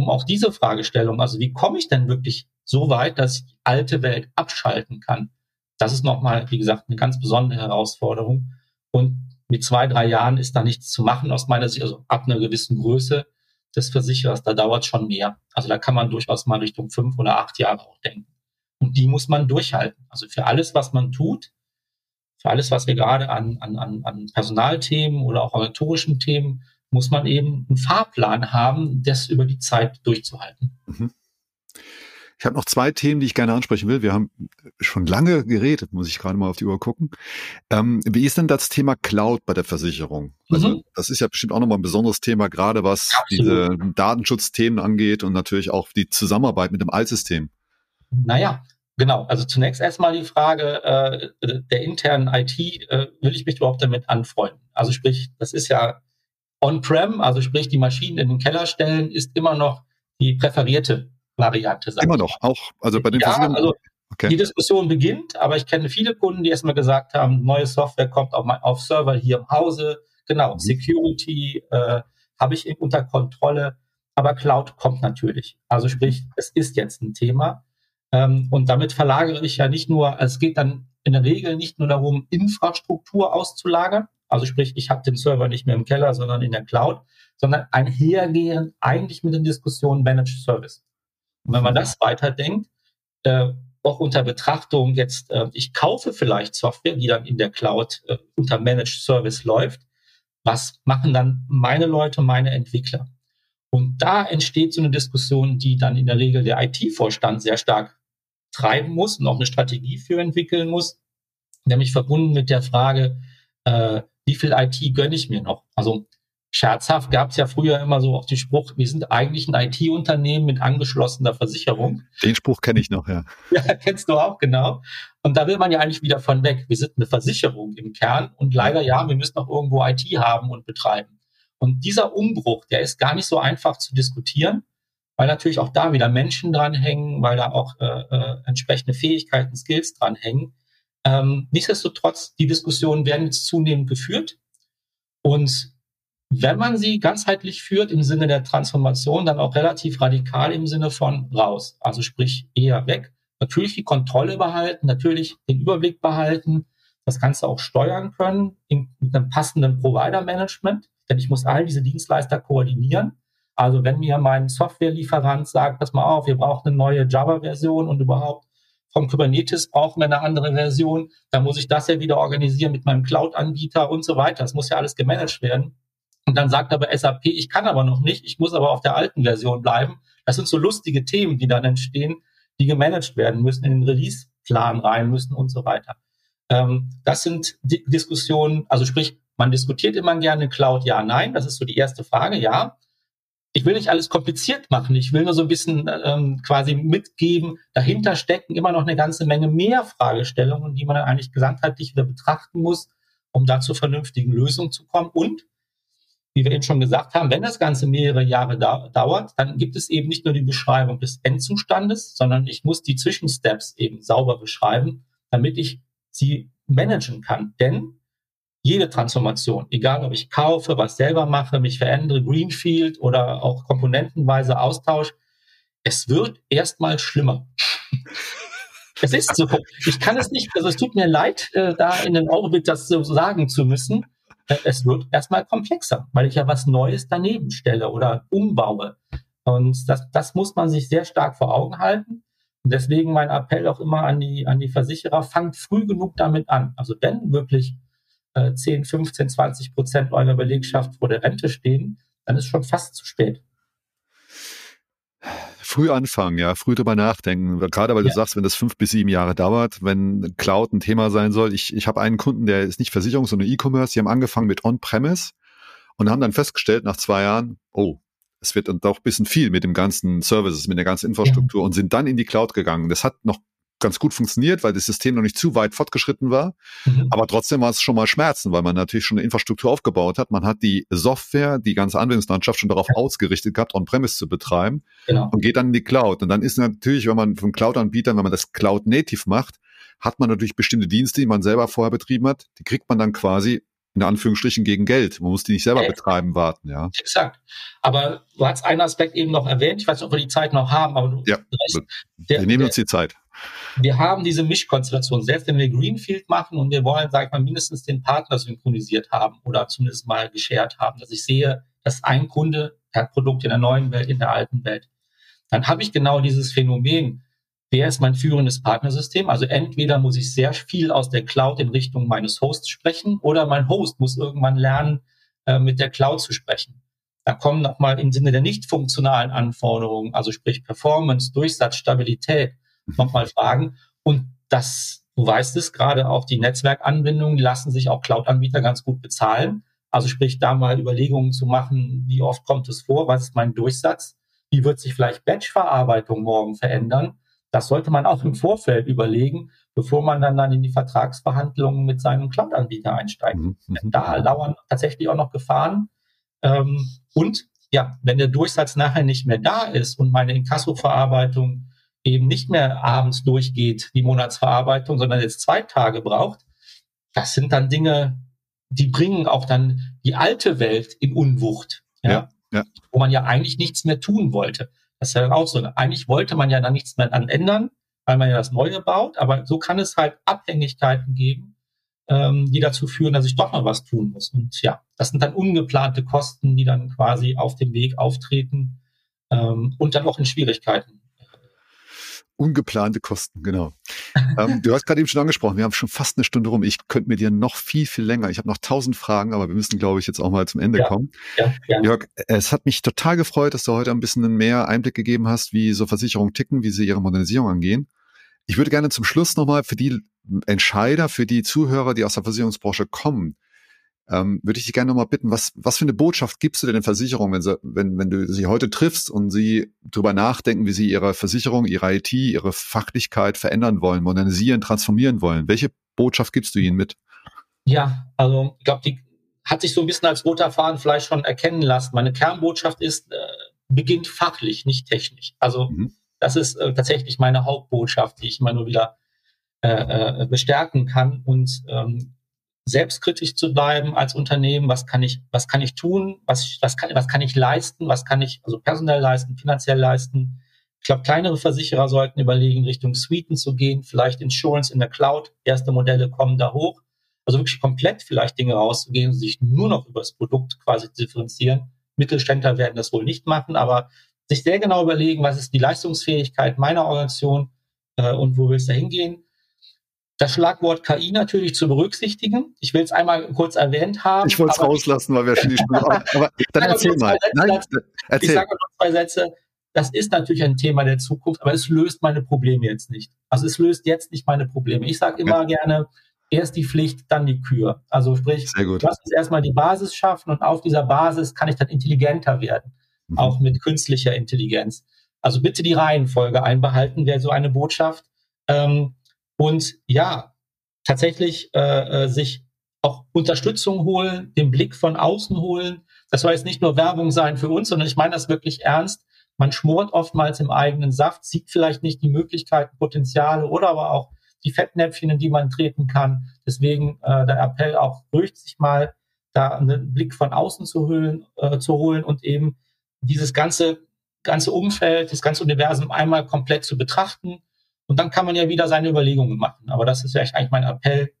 Um auch diese Fragestellung, also wie komme ich denn wirklich so weit, dass ich die alte Welt abschalten kann? Das ist nochmal, wie gesagt, eine ganz besondere Herausforderung. Und mit zwei, drei Jahren ist da nichts zu machen aus meiner Sicht, also ab einer gewissen Größe des Versicherers, da dauert schon mehr. Also da kann man durchaus mal Richtung fünf oder acht Jahre auch denken. Und die muss man durchhalten. Also für alles, was man tut, für alles, was wir gerade an, an, an Personalthemen oder auch organisatorischen Themen, muss man eben einen Fahrplan haben, das über die Zeit durchzuhalten. Mhm. Ich habe noch zwei Themen, die ich gerne ansprechen will. Wir haben schon lange geredet, muss ich gerade mal auf die Uhr gucken. Ähm, wie ist denn das Thema Cloud bei der Versicherung? Also mhm. das ist ja bestimmt auch nochmal ein besonderes Thema, gerade was Absolut. diese Datenschutzthemen angeht und natürlich auch die Zusammenarbeit mit dem Altsystem. Naja, genau. Also zunächst erstmal die Frage äh, der internen IT, äh, will ich mich überhaupt damit anfreunden? Also sprich, das ist ja on-prem, also sprich, die Maschinen in den Keller stellen, ist immer noch die präferierte Variante. Immer noch, auch, also bei den ja, also okay. die Diskussion beginnt, aber ich kenne viele Kunden, die erstmal gesagt haben, neue Software kommt auf, auf Server hier im Hause, genau, mhm. Security äh, habe ich unter Kontrolle, aber Cloud kommt natürlich. Also sprich, es ist jetzt ein Thema. Ähm, und damit verlagere ich ja nicht nur, es geht dann in der Regel nicht nur darum, Infrastruktur auszulagern, also sprich, ich habe den Server nicht mehr im Keller, sondern in der Cloud, sondern einhergehend eigentlich mit den Diskussionen Managed Service. Und wenn man das weiterdenkt, äh, auch unter Betrachtung jetzt, äh, ich kaufe vielleicht Software, die dann in der Cloud äh, unter Managed Service läuft, was machen dann meine Leute, meine Entwickler? Und da entsteht so eine Diskussion, die dann in der Regel der IT-Vorstand sehr stark treiben muss und auch eine Strategie für entwickeln muss, nämlich verbunden mit der Frage, äh, wie viel IT gönne ich mir noch? Also scherzhaft gab es ja früher immer so auch den Spruch, wir sind eigentlich ein IT-Unternehmen mit angeschlossener Versicherung. Den Spruch kenne ich noch, ja. Ja, kennst du auch, genau. Und da will man ja eigentlich wieder von weg. Wir sind eine Versicherung im Kern und leider ja, wir müssen auch irgendwo IT haben und betreiben. Und dieser Umbruch, der ist gar nicht so einfach zu diskutieren, weil natürlich auch da wieder Menschen dranhängen, weil da auch äh, äh, entsprechende Fähigkeiten, Skills dranhängen. Ähm, nichtsdestotrotz, die Diskussionen werden jetzt zunehmend geführt. Und wenn man sie ganzheitlich führt im Sinne der Transformation, dann auch relativ radikal im Sinne von raus. Also sprich eher weg. Natürlich die Kontrolle behalten, natürlich den Überblick behalten, das Ganze auch steuern können in, mit einem passenden Provider-Management, denn ich muss all diese Dienstleister koordinieren. Also wenn mir mein Softwarelieferant sagt, pass mal auf, wir brauchen eine neue Java-Version und überhaupt vom Kubernetes brauchen wir eine andere Version, dann muss ich das ja wieder organisieren mit meinem Cloud-Anbieter und so weiter. Das muss ja alles gemanagt werden. Und dann sagt aber SAP, ich kann aber noch nicht, ich muss aber auf der alten Version bleiben. Das sind so lustige Themen, die dann entstehen, die gemanagt werden müssen, in den Release-Plan rein müssen und so weiter. Ähm, das sind Diskussionen, also sprich, man diskutiert immer gerne Cloud, ja, nein, das ist so die erste Frage, ja. Ich will nicht alles kompliziert machen, ich will nur so ein bisschen ähm, quasi mitgeben, dahinter stecken immer noch eine ganze Menge mehr Fragestellungen, die man dann eigentlich gesamtheitlich wieder betrachten muss, um da zu vernünftigen Lösungen zu kommen. Und wie wir eben schon gesagt haben, wenn das Ganze mehrere Jahre da dauert, dann gibt es eben nicht nur die Beschreibung des Endzustandes, sondern ich muss die Zwischensteps eben sauber beschreiben, damit ich sie managen kann. Denn jede Transformation, egal ob ich kaufe, was selber mache, mich verändere, Greenfield oder auch komponentenweise Austausch, es wird erstmal schlimmer. es ist so. Ich kann es nicht, also es tut mir leid, äh, da in den Orbit das so sagen zu müssen. Äh, es wird erstmal komplexer, weil ich ja was Neues daneben stelle oder umbaue. Und das, das muss man sich sehr stark vor Augen halten. Und deswegen mein Appell auch immer an die, an die Versicherer, fangt früh genug damit an. Also wenn wirklich äh, 10, 15, 20 Prozent eurer Belegschaft vor der Rente stehen, dann ist schon fast zu spät. Früh anfangen, ja, früh drüber nachdenken. Gerade weil ja. du sagst, wenn das fünf bis sieben Jahre dauert, wenn Cloud ein Thema sein soll. Ich, ich habe einen Kunden, der ist nicht Versicherung, sondern E-Commerce. Die haben angefangen mit On-Premise und haben dann festgestellt nach zwei Jahren, oh, es wird dann doch ein bisschen viel mit dem ganzen Services, mit der ganzen Infrastruktur ja. und sind dann in die Cloud gegangen. Das hat noch ganz gut funktioniert, weil das System noch nicht zu weit fortgeschritten war. Mhm. Aber trotzdem war es schon mal Schmerzen, weil man natürlich schon eine Infrastruktur aufgebaut hat. Man hat die Software, die ganze Anwendungslandschaft schon darauf ja. ausgerichtet gehabt, On-Premise zu betreiben genau. und geht dann in die Cloud. Und dann ist natürlich, wenn man vom Cloud-Anbieter, wenn man das Cloud-Native macht, hat man natürlich bestimmte Dienste, die man selber vorher betrieben hat. Die kriegt man dann quasi in Anführungsstrichen gegen Geld. Man muss die nicht selber okay. betreiben, warten, ja. Exakt. Aber du hast einen Aspekt eben noch erwähnt. Ich weiß nicht, ob wir die Zeit noch haben, aber du ja, weißt, wir nehmen der, uns die Zeit wir haben diese Mischkonstellation. Selbst wenn wir Greenfield machen und wir wollen, sag ich mal, mindestens den Partner synchronisiert haben oder zumindest mal geshared haben, dass ich sehe, dass ein Kunde hat Produkt in der neuen Welt, in der alten Welt, dann habe ich genau dieses Phänomen, wer ist mein führendes Partnersystem? Also entweder muss ich sehr viel aus der Cloud in Richtung meines Hosts sprechen oder mein Host muss irgendwann lernen, äh, mit der Cloud zu sprechen. Da kommen nochmal im Sinne der nicht funktionalen Anforderungen, also sprich Performance, Durchsatz, Stabilität, nochmal fragen. Und das, du weißt es, gerade auch die Netzwerkanbindungen lassen sich auch Cloud-Anbieter ganz gut bezahlen. Also sprich, da mal Überlegungen zu machen, wie oft kommt es vor, was ist mein Durchsatz, wie wird sich vielleicht Batch-Verarbeitung morgen verändern. Das sollte man auch im Vorfeld überlegen, bevor man dann, dann in die Vertragsverhandlungen mit seinem Cloud-Anbieter einsteigt. Mhm. mhm. Da lauern tatsächlich auch noch Gefahren. Ähm, und ja, wenn der Durchsatz nachher nicht mehr da ist und meine Inkasso-Verarbeitung eben nicht mehr abends durchgeht, die Monatsverarbeitung, sondern jetzt zwei Tage braucht, das sind dann Dinge, die bringen auch dann die alte Welt in Unwucht, ja, ja, ja. wo man ja eigentlich nichts mehr tun wollte. Das ist ja dann auch so. Eigentlich wollte man ja dann nichts mehr an ändern, weil man ja das Neue baut, aber so kann es halt Abhängigkeiten geben, ähm, die dazu führen, dass ich doch noch was tun muss. Und ja, das sind dann ungeplante Kosten, die dann quasi auf dem Weg auftreten ähm, und dann auch in Schwierigkeiten Ungeplante Kosten, genau. ähm, du hast gerade eben schon angesprochen, wir haben schon fast eine Stunde rum. Ich könnte mit dir noch viel, viel länger. Ich habe noch tausend Fragen, aber wir müssen, glaube ich, jetzt auch mal zum Ende ja, kommen. Ja, ja. Jörg, es hat mich total gefreut, dass du heute ein bisschen mehr Einblick gegeben hast, wie so Versicherungen ticken, wie sie ihre Modernisierung angehen. Ich würde gerne zum Schluss nochmal für die Entscheider, für die Zuhörer, die aus der Versicherungsbranche kommen, ähm, würde ich dich gerne nochmal bitten, was, was für eine Botschaft gibst du denn den Versicherungen, wenn, sie, wenn, wenn du sie heute triffst und sie darüber nachdenken, wie sie ihre Versicherung, ihre IT, ihre Fachlichkeit verändern wollen, modernisieren, transformieren wollen? Welche Botschaft gibst du ihnen mit? Ja, also ich glaube, die hat sich so ein bisschen als roter Faden vielleicht schon erkennen lassen. Meine Kernbotschaft ist, äh, beginnt fachlich, nicht technisch. Also mhm. das ist äh, tatsächlich meine Hauptbotschaft, die ich immer nur wieder äh, äh, bestärken kann. Und ähm, selbstkritisch zu bleiben als Unternehmen. Was kann ich, was kann ich tun? Was, was kann, was kann ich leisten? Was kann ich also personell leisten, finanziell leisten? Ich glaube, kleinere Versicherer sollten überlegen, Richtung Suiten zu gehen, vielleicht Insurance in der Cloud. Erste Modelle kommen da hoch. Also wirklich komplett vielleicht Dinge rauszugehen, sich nur noch über das Produkt quasi differenzieren. Mittelständler werden das wohl nicht machen, aber sich sehr genau überlegen, was ist die Leistungsfähigkeit meiner Organisation äh, und wo will es da hingehen das Schlagwort KI natürlich zu berücksichtigen. Ich will es einmal kurz erwähnt haben. Ich wollte es rauslassen, weil wir schon die Stunde Aber dann erzähl mal. Nein, erzähl. Ich sage noch zwei Sätze. Das ist natürlich ein Thema der Zukunft, aber es löst meine Probleme jetzt nicht. Also es löst jetzt nicht meine Probleme. Ich sage immer ja. gerne, erst die Pflicht, dann die Kür. Also sprich, lass uns erstmal die Basis schaffen und auf dieser Basis kann ich dann intelligenter werden. Mhm. Auch mit künstlicher Intelligenz. Also bitte die Reihenfolge einbehalten, wäre so eine Botschaft. Ähm, und ja, tatsächlich äh, äh, sich auch Unterstützung holen, den Blick von außen holen. Das soll jetzt nicht nur Werbung sein für uns, sondern ich meine das wirklich ernst. Man schmort oftmals im eigenen Saft, sieht vielleicht nicht die Möglichkeiten, Potenziale oder aber auch die Fettnäpfchen, in die man treten kann. Deswegen äh, der Appell auch durch sich mal da einen Blick von außen zu, holen, äh, zu holen und eben dieses ganze, ganze Umfeld, das ganze Universum einmal komplett zu betrachten und dann kann man ja wieder seine Überlegungen machen. Aber das ist ja eigentlich mein Appell.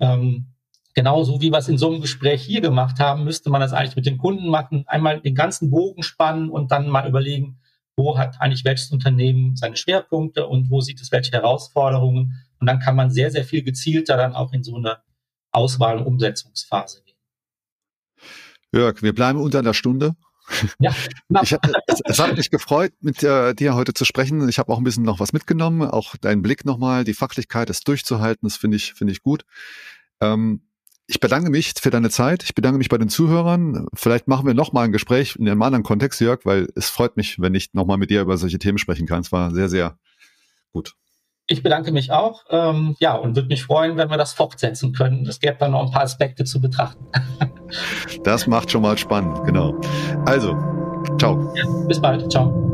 Ähm, genauso wie wir es in so einem Gespräch hier gemacht haben, müsste man das eigentlich mit den Kunden machen. Einmal den ganzen Bogen spannen und dann mal überlegen, wo hat eigentlich welches Unternehmen seine Schwerpunkte und wo sieht es welche Herausforderungen. Und dann kann man sehr, sehr viel gezielter dann auch in so eine Auswahl- und Umsetzungsphase gehen. Jörg, wir bleiben unter einer Stunde. Ja, ich, es, hat mich gefreut, mit äh, dir heute zu sprechen. Ich habe auch ein bisschen noch was mitgenommen, auch deinen Blick nochmal, die Fachlichkeit, das durchzuhalten, das finde ich, finde ich gut. Ähm, ich bedanke mich für deine Zeit. Ich bedanke mich bei den Zuhörern. Vielleicht machen wir nochmal ein Gespräch in einem anderen Kontext, Jörg, weil es freut mich, wenn ich nochmal mit dir über solche Themen sprechen kann. Es war sehr, sehr gut. Ich bedanke mich auch. Ähm, ja, und würde mich freuen, wenn wir das fortsetzen können. Es gäbe dann noch ein paar Aspekte zu betrachten. das macht schon mal spannend, genau. Also, ciao. Ja, bis bald. Ciao.